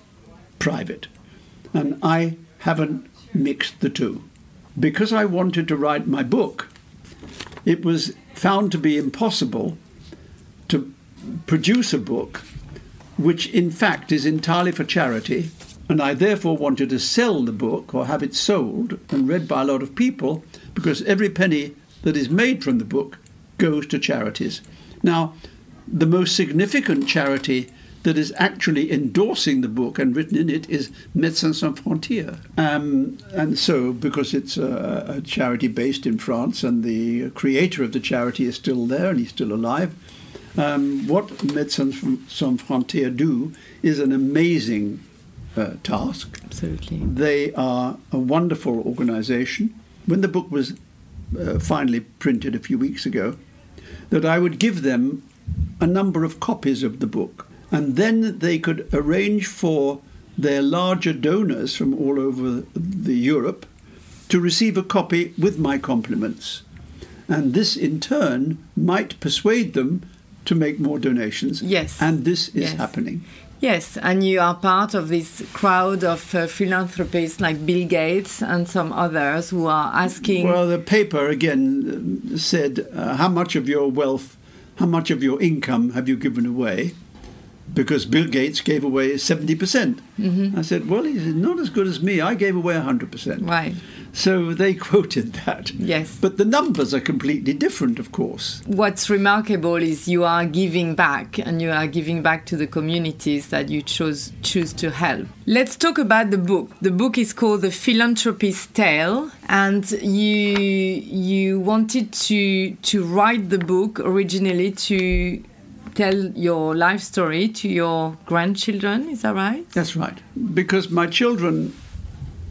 private. And I haven't mixed the two. Because I wanted to write my book, it was found to be impossible to produce a book which, in fact, is entirely for charity And I therefore wanted to sell the book or have it sold and read by a lot of people because every penny that is made from the book goes to charities. Now, the most significant charity that is actually endorsing the book and written in it is Médecins Sans Frontières. Um, and so, because it's a, a, charity based in France and the creator of the charity is still there and he's still alive, um, what Médecins Sans Frontières do is an amazing uh, task. Absolutely. They are a wonderful organization. When the book was uh, finally printed a few weeks ago, that I would give them a number of copies of the book and then they could arrange for their larger donors from all over the Europe to receive a copy with my compliments. And this in turn might persuade them to make more donations. Yes. And this is yes. happening. Yes, and you are part of this crowd of uh, philanthropists like Bill Gates and some others who are asking. Well, the paper again said, uh, How much of your wealth, how much of your income have you given away? Because Bill Gates gave away 70%. percent mm hmm I said, well, he's not as good as me. I gave away 100%. Right. So they quoted that. Yes. But the numbers are completely different, of course. What's remarkable is you are giving back and you are giving back to the communities that you chose, choose to help. Let's talk about the book. The book is called The Philanthropist's Tale and you you wanted to to write the book originally to tell your life story to your grandchildren. Is that right? That's right. Because my children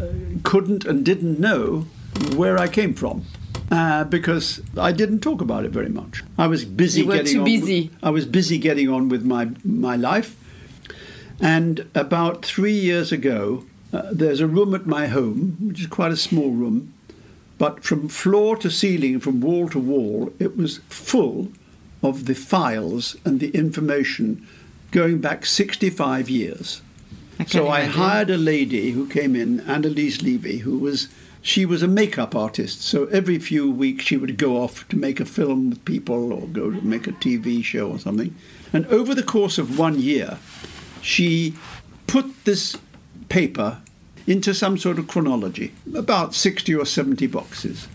uh, couldn't and didn't know where I came from. Uh, because I didn't talk about it very much. I was busy you were getting too on. busy. I was busy getting on with my my life. And about three years ago, uh, there's a room at my home, which is quite a small room, but from floor to ceiling, from wall to wall, it was full of the files and the information going back 65 years. I so I imagine. hired a lady who came in, Annalise Levy, who was she was a makeup artist. So every few weeks she would go off to make a film with people or go to make a TV show or something. And over the course of one year, she put this paper into some sort of chronology, about 60 or 70 boxes.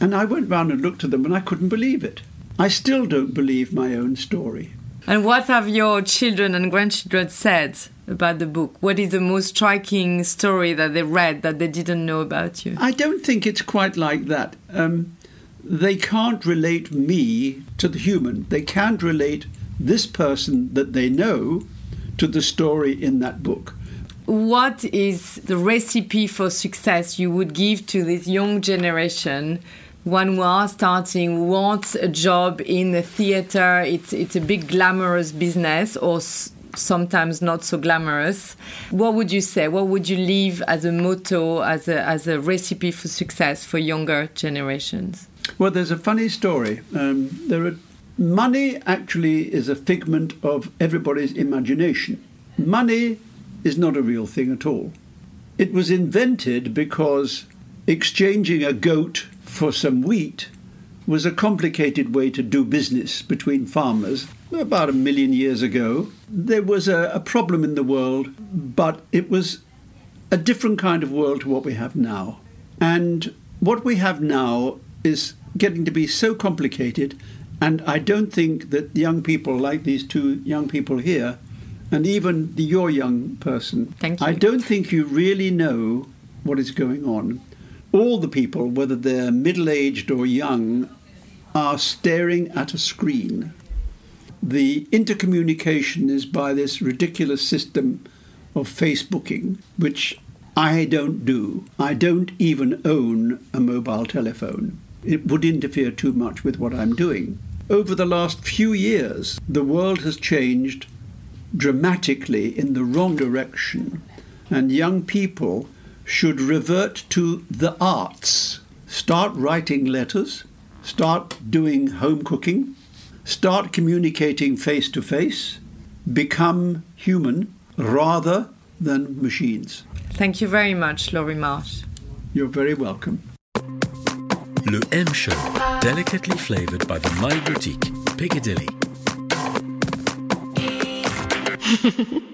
And I went round and looked at them and I couldn't believe it. I still don't believe my own story. And what have your children and grandchildren said about the book? What is the most striking story that they read that they didn't know about you? I don't think it's quite like that. Um, they can't relate me to the human. They can't relate this person that they know to the story in that book. What is the recipe for success you would give to this young generation one who are starting wants a job in the theater. It's it's a big glamorous business, or sometimes not so glamorous. What would you say? What would you leave as a motto, as a as a recipe for success for younger generations? Well, there's a funny story. Um, there are money actually is a figment of everybody's imagination. Money is not a real thing at all. It was invented because exchanging a goat for some wheat was a complicated way to do business between farmers. About a million years ago, there was a, a, problem in the world, but it was a different kind of world to what we have now. And what we have now is getting to be so complicated, and I don't think that young people like these two young people here, and even the, your young person, Thank you. I don't think you really know what is going on all the people, whether they're middle aged or young, are staring at a screen. The intercommunication is by this ridiculous system of Facebooking, which I don't do. I don't even own a mobile telephone. It would interfere too much with what I'm doing. Over the last few years, the world has changed dramatically in the wrong direction, and young people should revert to the arts. Start writing letters, start doing home cooking, start communicating face to face, become human rather than machines. Thank you very much, Laurie Marsh. You're very welcome. Le M Show, delicately flavored by the My Boutique, Piccadilly.